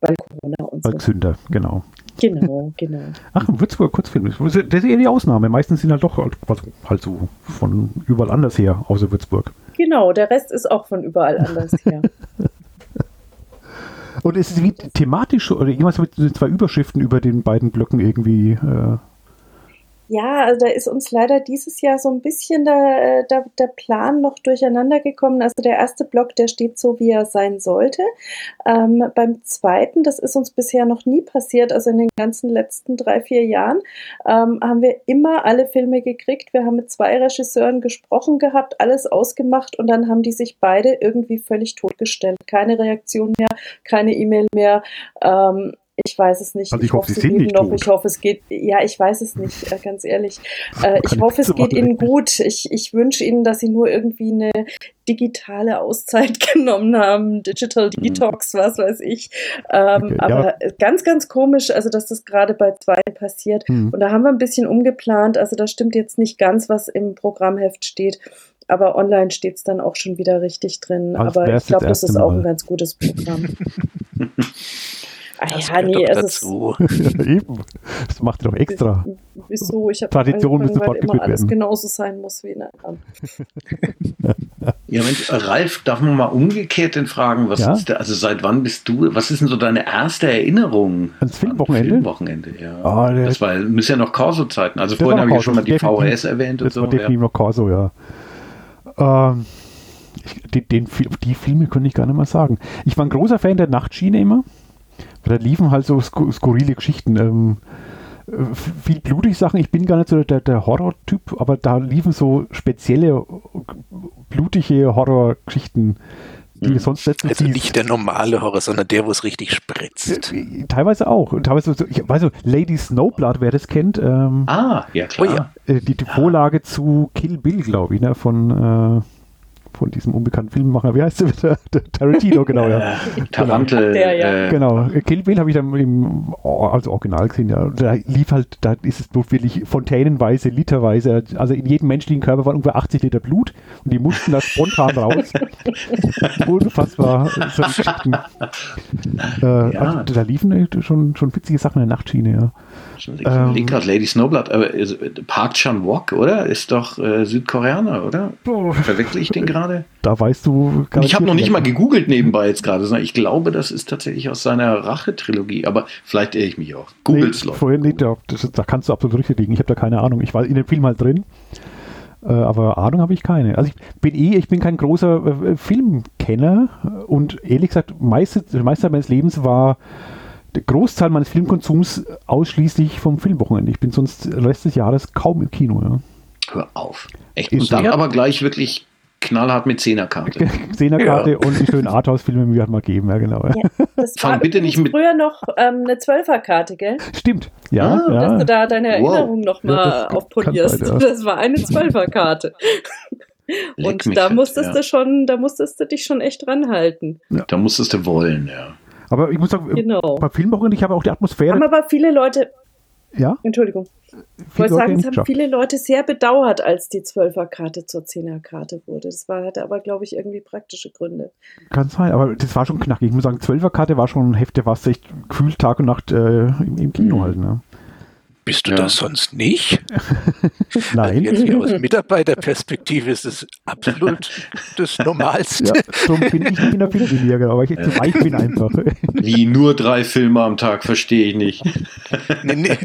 weil Corona und so. Als Sünder, genau. Genau, genau. Ach, Würzburg Kurzfilm. Das ist eher die Ausnahme. Meistens sind halt doch halt so von überall anders her, außer Würzburg. Genau, der Rest ist auch von überall anders her. Und ist es wie thematisch oder irgendwas mit zwei Überschriften über den beiden Blöcken irgendwie äh, ja, also da ist uns leider dieses Jahr so ein bisschen der, äh, der, der Plan noch durcheinander gekommen. Also der erste Block, der steht so, wie er sein sollte. Ähm, beim zweiten, das ist uns bisher noch nie passiert, also in den ganzen letzten drei, vier Jahren, ähm, haben wir immer alle Filme gekriegt. Wir haben mit zwei Regisseuren gesprochen gehabt, alles ausgemacht und dann haben die sich beide irgendwie völlig totgestellt. Keine Reaktion mehr, keine E-Mail mehr. Ähm, ich weiß es nicht. Also ich, ich hoffe, Sie sind nicht noch. Tot. Ich hoffe, es geht. Ja, ich weiß es nicht, äh, ganz ehrlich. Äh, ich hoffe, es geht Ihnen gut. Ich, ich wünsche Ihnen, dass Sie nur irgendwie eine digitale Auszeit genommen haben, Digital mhm. Detox, mhm. was weiß ich. Ähm, okay, aber ja. ganz, ganz komisch, also dass das gerade bei zwei passiert. Mhm. Und da haben wir ein bisschen umgeplant. Also da stimmt jetzt nicht ganz, was im Programmheft steht. Aber online steht es dann auch schon wieder richtig drin. Also aber ich glaube, das ist auch ein ganz gutes Programm. Ah ja, nee, es dazu. Eben. Das macht ihr doch extra. Wieso? Ich habe Tradition müssen weil immer alles werden. genauso sein muss wie in der anderen. ja, Mensch, Ralf, darf man mal umgekehrt denn fragen, was ja? ist da, also seit wann bist du, was ist denn so deine erste Erinnerung? Ans Filmwochenende? Filmwochenende, ja. Oh, das war, müssen ja noch Corso-Zeiten. Also vorhin habe ich ja schon mal die VHS erwähnt und das so. Das war definitiv ja. noch Corso, ja. Ähm, ich, den, den, die Filme könnte ich gar nicht mal sagen. Ich war ein großer Fan der Nachtschiene immer. Da liefen halt so skurrile Geschichten. Ähm, äh, viel blutige Sachen. Ich bin gar nicht so der, der Horror-Typ, aber da liefen so spezielle blutige Horrorgeschichten, die mhm. sonst nicht so Also nicht der normale Horror, sondern der, wo es richtig spritzt. Äh, teilweise auch. Teilweise so, ich weiß so, Lady Snowblood, wer das kennt. Ähm, ah, ja klar. Oh, ja. Äh, die, die Vorlage zu Kill Bill, glaube ich, ne, von äh, von diesem unbekannten Filmemacher, wie heißt der wieder? Tarantino, genau, ja. Tarantel. Genau. ja. genau. Kill Bill habe ich dann im also Original gesehen, ja. Da lief halt, da ist es wirklich fontänenweise, literweise, also in jedem menschlichen Körper waren ungefähr 80 Liter Blut und die mussten da spontan raus. Unfassbar. So äh, ja. also, da liefen schon, schon witzige Sachen in der Nachtschiene, ja. Ähm, gerade Lady Snowblood, aber Park Chan-wook, oder? Ist doch äh, Südkoreaner, oder? Oh. Verwechsel ich den gerade? Da weißt du Ich habe noch nicht mal gegoogelt nebenbei jetzt gerade, sondern ich glaube, das ist tatsächlich aus seiner Rache-Trilogie, aber vielleicht irre ich mich auch. Googles nee, vorhin, nee, da, das, da kannst du absolut richtig liegen. Ich habe da keine Ahnung. Ich war in dem Film halt drin. Äh, aber Ahnung habe ich keine. Also ich bin eh, ich bin kein großer äh, Filmkenner und ehrlich gesagt, meiste, meiste meines Lebens war der Großteil meines Filmkonsums ausschließlich vom Filmwochenende. Ich bin sonst Rest des Jahres kaum im Kino. Ja. Hör auf. Echt? Und dann aber gleich wirklich knallhart mit Zehnerkarte. Zehnerkarte ja. und die schönen Arthouse-Filme, wie wir halt mal geben, ja genau. Ja, das war bitte nicht mit früher noch ähm, eine Zwölferkarte, gell? Stimmt, ja, ah, ja. Dass du da deine Erinnerung wow. nochmal ja, aufpolierst. Das war eine Zwölferkarte. und da musstest fett, du schon, da musstest du dich schon echt ranhalten. Da musstest du wollen, ja. Aber ich muss sagen, genau. bei Filmwochen, ich habe auch die Atmosphäre. Haben aber viele Leute. Ja? Entschuldigung. Ich wollte sagen, es haben geschafft. viele Leute sehr bedauert, als die 12er-Karte zur 10er-Karte wurde. Das war, hatte aber, glaube ich, irgendwie praktische Gründe. Kann sein, aber das war schon knackig. Ich muss sagen, 12er-Karte war schon ein Hefte, was echt gefühlt Tag und Nacht äh, im, im, Kino halt. Ne? Bist du ja. das sonst nicht? Nein. Also jetzt aus Mitarbeiterperspektive ist es absolut das Normalste. Ja, so bin ich in der Filmjäger, aber ich jetzt zu weich bin einfach. Wie nur drei Filme am Tag, verstehe ich nicht. nee, nee,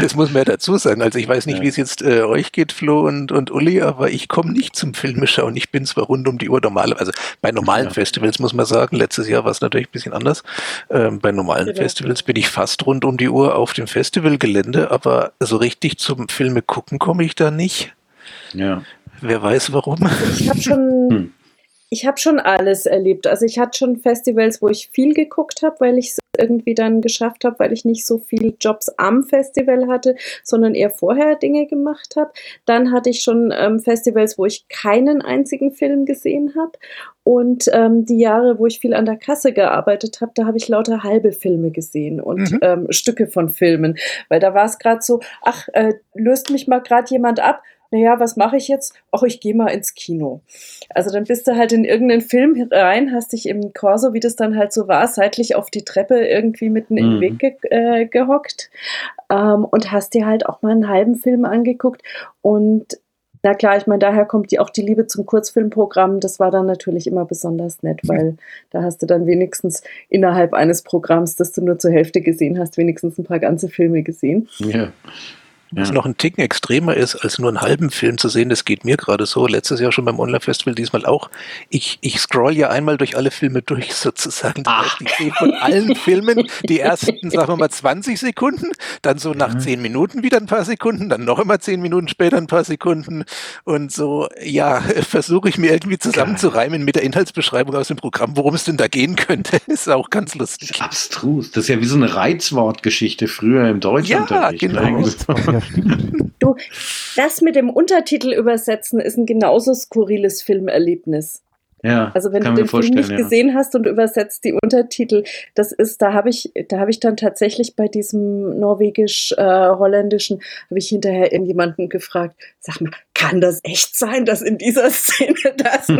das muss man ja dazu sagen. Also ich weiß nicht, ja. wie es jetzt äh, euch geht, Flo und, und Uli, aber ich komme nicht zum Filmeschauen. Ich bin zwar rund um die Uhr normal, also bei normalen ja. Festivals muss man sagen, letztes Jahr war es natürlich ein bisschen anders. Ähm, bei normalen genau. Festivals bin ich fast rund um die Uhr auf dem Festivalgelände Ende, aber so richtig zum Filme gucken komme ich da nicht. Ja. Wer weiß warum. Ich habe schon, hm. ich habe schon alles erlebt. Also ich hatte schon Festivals, wo ich viel geguckt habe, weil ich es irgendwie dann geschafft habe, weil ich nicht so viele Jobs am Festival hatte, sondern eher vorher Dinge gemacht habe. Dann hatte ich schon ähm, Festivals, wo ich keinen einzigen Film gesehen habe. Und ähm, die Jahre, wo ich viel an der Kasse gearbeitet habe, da habe ich lauter halbe Filme gesehen und mhm. ähm, Stücke von Filmen. Weil da war es gerade so, ach, äh, löst mich mal gerade jemand ab naja, was mache ich jetzt? Ach, ich gehe mal ins Kino. Also dann bist du halt in irgendeinen Film rein, hast dich im Corso, wie das dann halt so war, seitlich auf die Treppe irgendwie mitten mhm. im Weg ge äh, gehockt ähm, und hast dir halt auch mal einen halben Film angeguckt und na klar, ich meine, daher kommt die, auch die Liebe zum Kurzfilmprogramm. Das war dann natürlich immer besonders nett, weil da hast du dann wenigstens innerhalb eines Programms, das du nur zur Hälfte gesehen hast, wenigstens ein paar ganze Filme gesehen. Ja. Was ja. noch ein Ticken extremer ist, als nur einen halben Film zu sehen, das geht mir gerade so. Letztes Jahr schon beim Online-Festival, diesmal auch. Ich, ich scroll ja einmal durch alle Filme durch, sozusagen. Ach. Ich sehe von allen Filmen die ersten, sagen wir mal, 20 Sekunden, dann so nach ja. 10 Minuten wieder ein paar Sekunden, dann noch immer 10 Minuten später ein paar Sekunden. Und so, ja, versuche ich mir irgendwie zusammenzureimen mit der Inhaltsbeschreibung aus dem Programm, worum es denn da gehen könnte. Ist auch ganz lustig. Abstrus. Das ist ja wie so eine Reizwortgeschichte früher im Deutschunterricht. Ja, genau. Ne? Stimmt. Du, das mit dem Untertitel übersetzen ist ein genauso skurriles Filmerlebnis. Ja, also wenn du den Film nicht ja. gesehen hast und übersetzt die Untertitel, das ist, da habe ich, da habe ich dann tatsächlich bei diesem norwegisch-holländischen, äh, habe ich hinterher irgendjemanden gefragt, sag mal, kann das echt sein, dass in dieser Szene das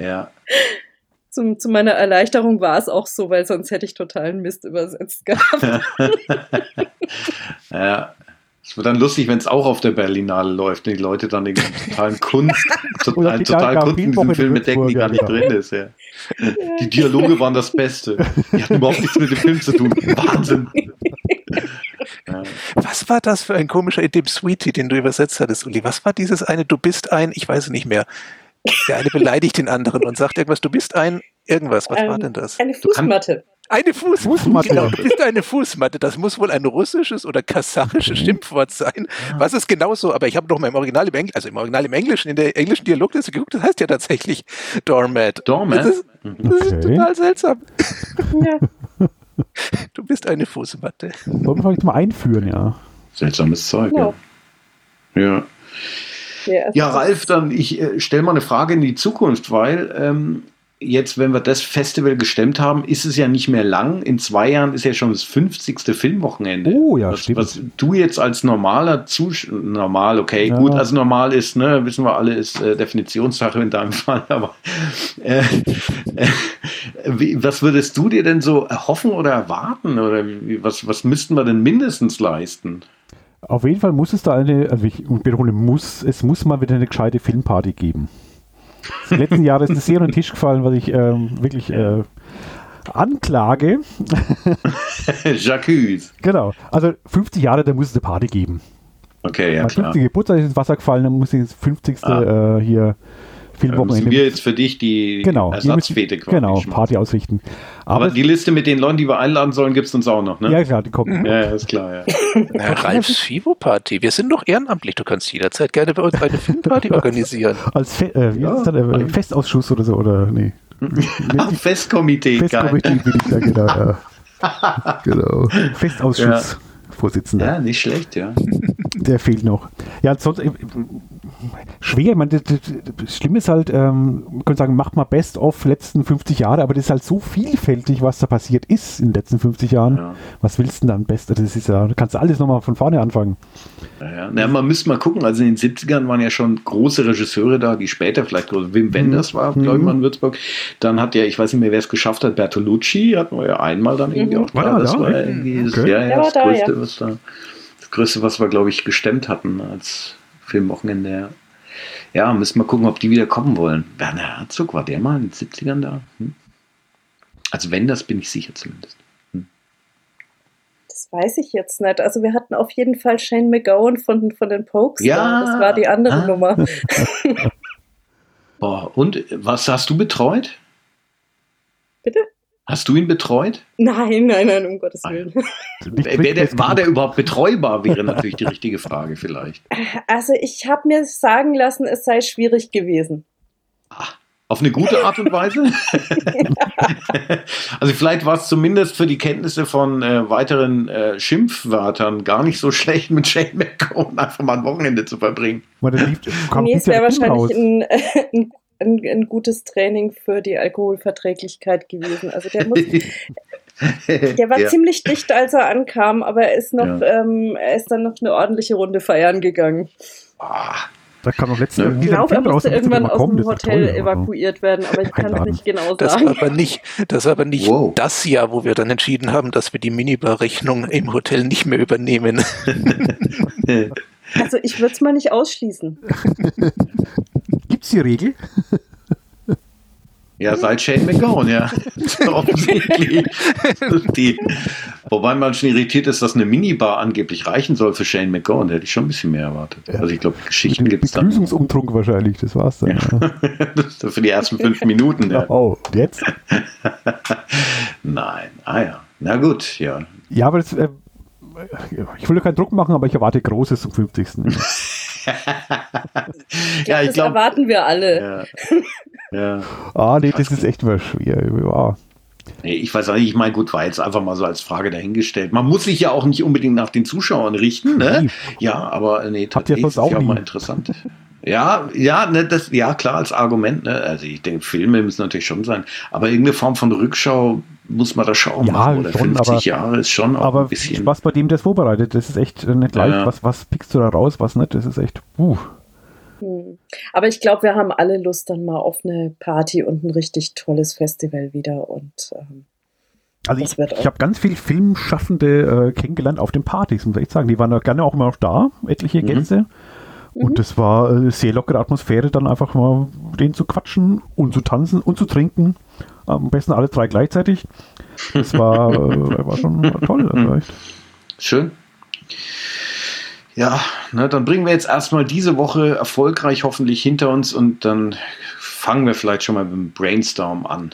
Ja. Zum, zu meiner Erleichterung war es auch so, weil sonst hätte ich totalen Mist übersetzt gehabt. ja. Es wird dann lustig, wenn es auch auf der Berlinale läuft und die Leute dann den totalen Kunst, total, total Kunst in diesem Film entdecken, die gar nicht drin ist. Ja. Die Dialoge waren das Beste. Die hatten überhaupt nichts mit dem Film zu tun. Wahnsinn. Ja. Was war das für ein komischer dem Sweetie, den du übersetzt hattest, Uli? Was war dieses eine, du bist ein, ich weiß es nicht mehr. Der eine beleidigt den anderen und sagt irgendwas, du bist ein irgendwas. Was ähm, war denn das? Eine Fußmatte. Eine Fuß Fußmatte. Genau, du bist eine Fußmatte. Das muss wohl ein russisches oder kasachisches mhm. Schimpfwort sein. Was ist genauso? Aber ich habe noch mal im Original im Englischen, also im Original im Englischen, in der englischen Dialogliste geguckt. Das heißt ja tatsächlich Doormat. Doormat? Das ist, das ist okay. total seltsam. Ja. Du bist eine Fußmatte. Wollen wir vielleicht mal einführen, ja. Seltsames Zeug, ja. Ja. Ja, ja Ralf, dann ich äh, stelle mal eine Frage in die Zukunft, weil ähm, jetzt, wenn wir das Festival gestemmt haben, ist es ja nicht mehr lang. In zwei Jahren ist ja schon das 50. Filmwochenende. Oh ja, was, stimmt. Was du jetzt als normaler Zuschauer, normal, okay, ja. gut, also normal ist, ne, wissen wir alle, ist äh, Definitionssache in deinem Fall, aber äh, äh, wie, was würdest du dir denn so erhoffen oder erwarten? Oder wie, was, was müssten wir denn mindestens leisten? Auf jeden Fall muss es da eine, also ich betone, muss, es muss mal wieder eine gescheite Filmparty geben. Das letzten Jahr ist es sehr unter den Tisch gefallen, was ich ähm, wirklich äh, anklage. Jacques. Genau. Also 50 Jahre, da muss es eine Party geben. Okay, ja. Mein 50. Geburtstag ist ins Wasser gefallen, dann muss ich das 50. Ah. Äh, hier Filmwochenende. Müssen wir jetzt für dich die genau, Ersatzfete quasi Genau, Party ausrichten. Aber, Aber die Liste mit den Leuten, die wir einladen sollen, gibt es uns auch noch, ne? Ja, klar, die kommen. Ja, ist klar, ja. ja Ralfs Fivo-Party. Wir sind doch ehrenamtlich. Du kannst jederzeit gerne bei uns eine Filmparty organisieren. Als Fe äh, wie ja. ist das äh, Festausschuss oder so, oder? Nee. Festkomitee, Festkomitee bin ich da, genau. Ja. genau. Festausschuss. Ja. Vorsitzender. Ja, nicht schlecht, ja. Der fehlt noch. Ja, sonst äh, schwer. Ich meine, das, das, das Schlimme ist halt, ähm, man könnte sagen, macht mal Best of letzten 50 Jahre, aber das ist halt so vielfältig, was da passiert ist in den letzten 50 Jahren. Ja. Was willst du denn dann Best? Das ist ja, da kannst du alles nochmal von vorne anfangen. Ja, ja. Na, man müsste mal gucken, also in den 70ern waren ja schon große Regisseure da, die später vielleicht Wim mhm. Wenders war, glaube ich mhm. mal in Würzburg. Dann hat ja, ich weiß nicht mehr, wer es geschafft hat, Bertolucci hatten wir ja einmal dann irgendwie mhm. auch da. das da? war irgendwie okay. ja, ja, das, da, Größte, was da, das Größte, was wir, glaube ich, gestemmt hatten als Filmwochenende. Ja. Ja, müssen wir gucken, ob die wieder kommen wollen. Werner Herzog, war der mal in den 70ern da? Hm? Also wenn, das bin ich sicher zumindest. Hm. Das weiß ich jetzt nicht. Also wir hatten auf jeden Fall Shane McGowan von, von den Pokes. Ja. Das war die andere ah. Nummer. Boah, und was hast du betreut? Bitte? Hast du ihn betreut? Nein, nein, nein, um Gottes Willen. Der, war der überhaupt betreubar, wäre natürlich die richtige Frage vielleicht. Also ich habe mir sagen lassen, es sei schwierig gewesen. Ach, auf eine gute Art und Weise? also vielleicht war es zumindest für die Kenntnisse von äh, weiteren äh, Schimpfwörtern gar nicht so schlecht, mit Shane McCone einfach mal ein Wochenende zu verbringen. nee, es wäre wahrscheinlich ein, ein ein, ein gutes Training für die Alkoholverträglichkeit gewesen. Also der muss, Der war ja. ziemlich dicht, als er ankam, aber er ist noch, ja. ähm, er ist dann noch eine ordentliche Runde feiern gegangen. Ah, da kam noch letzte Ich glaube, er musste irgendwann aus dem Hotel toll, evakuiert werden, aber ich kann es nicht genau sagen. Das war aber nicht, das, war aber nicht wow. das Jahr, wo wir dann entschieden haben, dass wir die Minibar-Rechnung im Hotel nicht mehr übernehmen. Also ich würde es mal nicht ausschließen. Gibt es die Regel? Ja, seit Shane McGowan, ja. Offensichtlich. Die, wobei man schon irritiert ist, dass eine Minibar angeblich reichen soll für Shane McGowan. Da hätte ich schon ein bisschen mehr erwartet. Also ich glaube, Geschichten gibt es dann. Begrüßungsumtrunk wahrscheinlich, das war's dann. Ja. Ja. für die ersten fünf Minuten. Ja. Oh, jetzt? Nein, ah ja. Na gut, ja. Ja, aber das, äh, ich will keinen Druck machen, aber ich erwarte Großes zum 50. ich ja, ich das glaub, erwarten wir alle. Ja. ja. Ah, nee, das ist echt mal schwer. Ja. Nee, ich weiß nicht, ich meine, gut, war jetzt einfach mal so als Frage dahingestellt. Man muss sich ja auch nicht unbedingt nach den Zuschauern richten, ne? Ja, aber nee, tatsächlich ist ja auch mal interessant. Ja, ja, ne, das, ja, klar, als Argument, ne? Also ich denke, Filme müssen natürlich schon sein, aber irgendeine Form von Rückschau muss man da schauen. Ja, machen. Oder schon, 50 aber, Jahre ist schon auch aber ein bisschen. Spaß bei dem, der es vorbereitet. Das ist echt nicht leicht. Ja. Was, was pickst du da raus, was nicht? Das ist echt. Uh. Hm. Aber ich glaube, wir haben alle Lust dann mal auf eine Party und ein richtig tolles Festival wieder. Und ähm, also ich, ich habe ganz viele Filmschaffende äh, kennengelernt auf den Partys, muss ich sagen. Die waren ja gerne auch immer noch da, etliche mhm. Gäste. Und mhm. das war eine sehr lockere Atmosphäre, dann einfach mal denen zu quatschen und zu tanzen und zu trinken. Am besten alle drei gleichzeitig. Das war, äh, war schon toll. Also Schön. Ja, ne, dann bringen wir jetzt erstmal diese Woche erfolgreich hoffentlich hinter uns und dann fangen wir vielleicht schon mal mit dem Brainstorm an.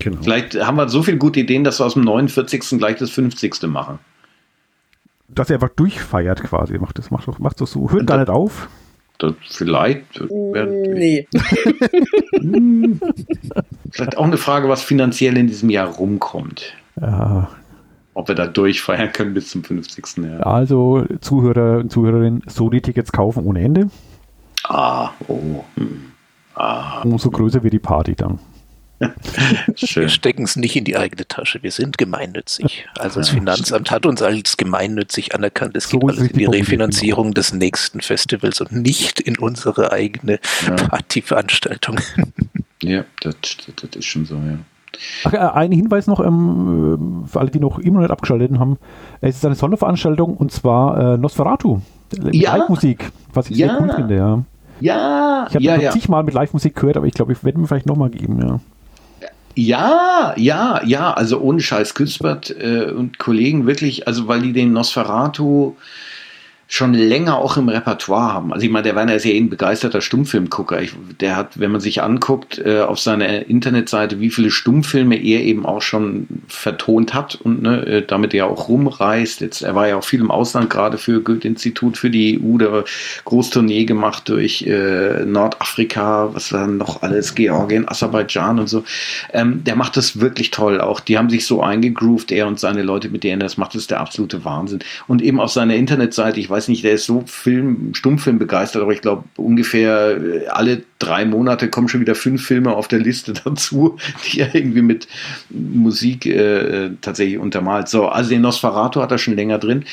Genau. Vielleicht haben wir so viele gute Ideen, dass wir aus dem 49. gleich das 50. machen. Dass er einfach durchfeiert quasi. Macht das, macht, macht das so. Hört gar nicht auf. Das vielleicht. Nee. vielleicht auch eine Frage, was finanziell in diesem Jahr rumkommt. Ja, ob wir da durchfeiern können bis zum 50. Jahr. Also Zuhörer und Zuhörerinnen, so die Tickets kaufen ohne Ende. Ah, oh. Hm. Ah. Umso größer wird die Party dann. Wir stecken es nicht in die eigene Tasche. Wir sind gemeinnützig. Also das Finanzamt hat uns als gemeinnützig anerkannt. Es so geht alles in die Refinanzierung des nächsten Festivals und nicht in unsere eigene ja. Partyveranstaltung. Ja, das, das, ist schon so, ja. Ach, äh, ein Hinweis noch ähm, für alle, die noch immer nicht abgeschaltet haben. Es ist eine Sonderveranstaltung und zwar äh, Nosferatu. Ja. Live-Musik, was ich ja. sehr cool finde, ja. Ja, ich habe ja, ja. zigmal mit Live-Musik gehört, aber ich glaube, ich werde mir vielleicht nochmal geben, ja. Ja, ja, ja, also ohne Scheiß Küspert äh, und Kollegen wirklich, also weil die den Nosferatu schon länger auch im Repertoire haben. Also ich meine, der Werner ist ja ein begeisterter Stummfilmgucker. Ich, der hat, wenn man sich anguckt äh, auf seiner Internetseite, wie viele Stummfilme er eben auch schon vertont hat und ne, äh, damit er auch rumreist. Jetzt, er war ja auch viel im Ausland, gerade für Goethe-Institut, für die EU, der Großtournee gemacht durch äh, Nordafrika, was dann noch alles, Georgien, Aserbaidschan und so. Ähm, der macht das wirklich toll. Auch die haben sich so eingegroovt, er und seine Leute, mit denen das macht, das ist der absolute Wahnsinn. Und eben auf seiner Internetseite, ich weiß nicht, der ist so Film, Stummfilm begeistert, aber ich glaube ungefähr äh, alle drei Monate kommen schon wieder fünf Filme auf der Liste dazu, die er irgendwie mit Musik äh, tatsächlich untermalt. So, also den Nosferatu hat er schon länger drin,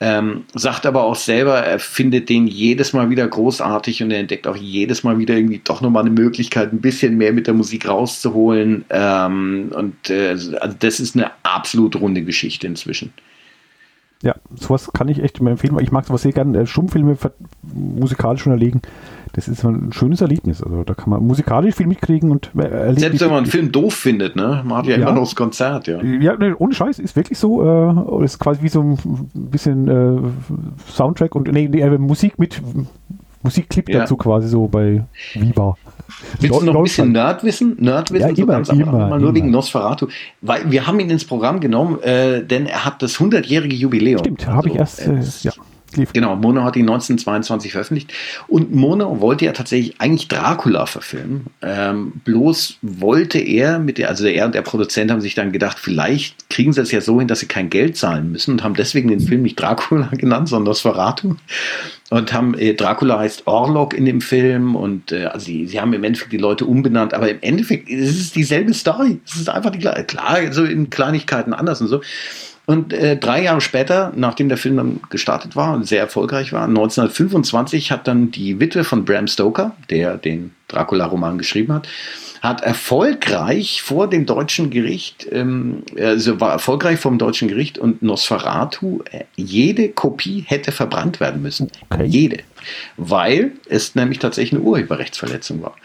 ähm, sagt aber auch selber, er findet den jedes Mal wieder großartig und er entdeckt auch jedes Mal wieder irgendwie doch nochmal eine Möglichkeit, ein bisschen mehr mit der Musik rauszuholen. Ähm, und äh, also das ist eine absolut runde Geschichte inzwischen. Ja, sowas kann ich echt immer empfehlen, weil ich mag sowas sehr gerne. Äh, Stummfilme musikalisch schon erlegen. Das ist ein schönes Erlebnis. Also da kann man musikalisch viel mitkriegen und äh. Selbst wenn man einen Film doof findet, ne? Man hat ja, ja immer noch das Konzert, ja. Ja, ne, ohne Scheiß, ist wirklich so. Äh, ist quasi wie so ein bisschen äh, Soundtrack und nee, nee, Musik mit Musikclip ja. dazu quasi so bei Viva. Willst du noch ein bisschen Nerdwissen? Nerdwissen, ja, so immer, ganz immer, mal nur wegen Nosferatu. Weil wir haben ihn ins Programm genommen, äh, denn er hat das 100-jährige Jubiläum. Stimmt, also, habe ich erst, äh, ja. Lief. Genau, Mono hat ihn 1922 veröffentlicht. Und Mono wollte ja tatsächlich eigentlich Dracula verfilmen. Ähm, bloß wollte er mit der, also er und der Produzent haben sich dann gedacht, vielleicht kriegen sie es ja so hin, dass sie kein Geld zahlen müssen und haben deswegen den Film nicht Dracula genannt, sondern das Verratung. Und haben, äh, Dracula heißt Orlok in dem Film und äh, also sie, sie haben im Endeffekt die Leute umbenannt, aber im Endeffekt ist es dieselbe Story. Es ist einfach die klar, so in Kleinigkeiten anders und so. Und äh, drei Jahre später, nachdem der Film dann gestartet war und sehr erfolgreich war, 1925 hat dann die Witwe von Bram Stoker, der den Dracula-Roman geschrieben hat, hat erfolgreich vor dem deutschen Gericht, ähm, also war erfolgreich vom deutschen Gericht und Nosferatu, äh, jede Kopie hätte verbrannt werden müssen. Okay. Jede. Weil es nämlich tatsächlich eine Urheberrechtsverletzung war.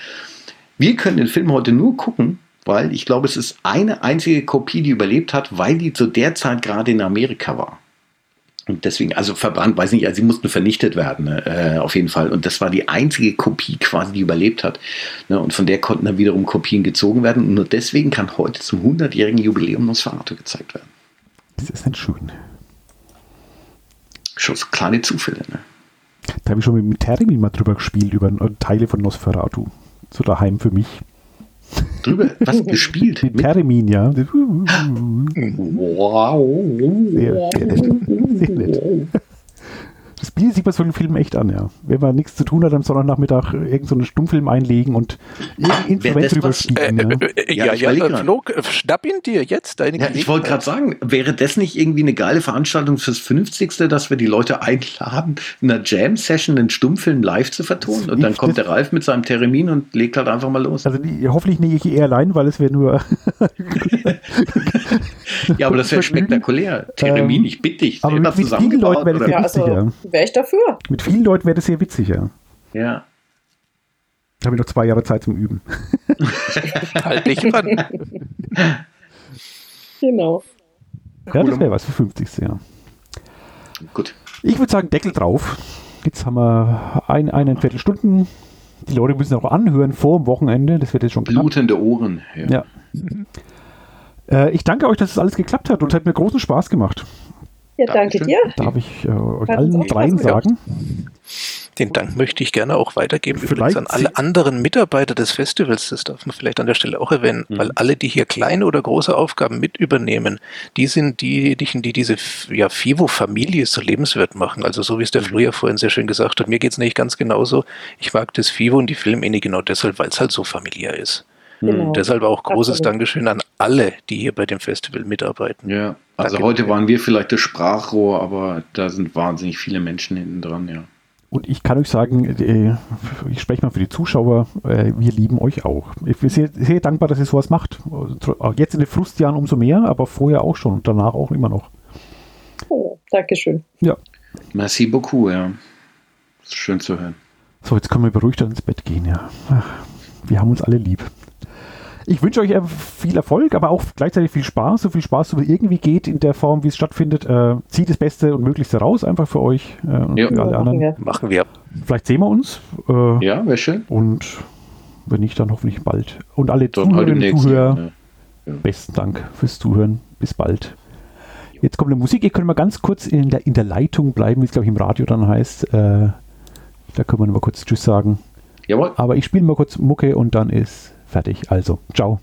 Wir können den Film heute nur gucken, weil ich glaube, es ist eine einzige Kopie, die überlebt hat, weil die zu der Zeit gerade in Amerika war. Und deswegen, also verbrannt, weiß nicht, also sie mussten vernichtet werden, äh, auf jeden Fall. Und das war die einzige Kopie quasi, die überlebt hat. Ne? Und von der konnten dann wiederum Kopien gezogen werden. Und nur deswegen kann heute zum 100-jährigen Jubiläum Nosferatu gezeigt werden. Das ist nicht schön. Schon so kleine Zufälle, ne? Da habe ich schon mit Termin mal drüber gespielt, über Teile von Nosferatu. So daheim für mich drüber was gespielt. Mit Termin, ja. Wow. Sehr, sehr nett. Sehr nett. Das bietet sich bei solchen Filmen echt an, ja. Wenn man nichts zu tun hat am Sonntagnachmittag, irgendeinen so Stummfilm einlegen und irgendein Instrument drüber spielen. Äh, äh, äh, ja, ja, ja Flo, schnapp ihn dir jetzt, deine ja, Ich wollte gerade sagen, wäre das nicht irgendwie eine geile Veranstaltung fürs 50. dass wir die Leute einladen, in einer Jam-Session einen Stummfilm live zu vertonen? Und dann kommt der Ralf mit seinem Termin und legt halt einfach mal los. Also die, hoffentlich nehme ich eher allein, weil es wäre nur. ja, aber das wäre spektakulär. Termin, ähm, ich bitte dich. Aber mit, mit vielen Leuten wäre das witzig. Also, wäre ich dafür. Mit vielen Leuten wäre das sehr witzig, ja. Ja. Da habe ich noch zwei Jahre Zeit zum Üben. halt dich ran. genau. Ja, das wäre was für 50. Ja. Gut. Ich würde sagen, Deckel drauf. Jetzt haben wir ein, eine Viertelstunden. Die Leute müssen auch anhören vor dem Wochenende. Das wird jetzt schon knapp. Blutende Ohren. Ja. ja. Äh, ich danke euch, dass es alles geklappt hat und es hat mir großen Spaß gemacht. Ja, danke dir. Darf ich äh, euch allen dreien sagen? Den Dank möchte ich gerne auch weitergeben Übrigens an alle anderen Mitarbeiter des Festivals, das darf man vielleicht an der Stelle auch erwähnen, mhm. weil alle, die hier kleine oder große Aufgaben mit übernehmen, die sind diejenigen, die diese ja, FIVO-Familie so lebenswert machen. Also so wie es der mhm. Flo ja vorhin sehr schön gesagt hat, mir geht es nicht ganz genauso. Ich mag das FIVO und die Filmene genau deshalb, weil es halt so familiär ist. Genau. Deshalb auch großes Absolut. Dankeschön an alle, die hier bei dem Festival mitarbeiten. Ja, also heute waren wir vielleicht das Sprachrohr, aber da sind wahnsinnig viele Menschen hinten dran, ja. Und ich kann euch sagen, äh, ich spreche mal für die Zuschauer, äh, wir lieben euch auch. Ich bin sehr, sehr dankbar, dass ihr sowas macht. Jetzt in den Frustjahren umso mehr, aber vorher auch schon und danach auch immer noch. Oh, Dankeschön. Ja. Merci beaucoup, ja. Schön zu hören. So, jetzt können wir beruhigt ins Bett gehen, ja. Ach, wir haben uns alle lieb. Ich wünsche euch viel Erfolg, aber auch gleichzeitig viel Spaß, so viel Spaß, so wie irgendwie geht in der Form, wie es stattfindet. Äh, zieht das Beste und Möglichste raus, einfach für euch äh, und ja. für alle anderen. Wir. Machen wir. Vielleicht sehen wir uns. Äh, ja, wäre schön. Und wenn nicht, dann hoffentlich bald. Und alle dann Zuhörerinnen und Zuhörer, ja. Ja. besten Dank fürs Zuhören. Bis bald. Jetzt kommt eine Musik. Ihr könnt mal ganz kurz in der, in der Leitung bleiben, wie es, glaube ich, im Radio dann heißt. Äh, da können wir noch mal kurz Tschüss sagen. Jawohl. Aber ich spiele mal kurz Mucke und dann ist Fertig. Also, ciao.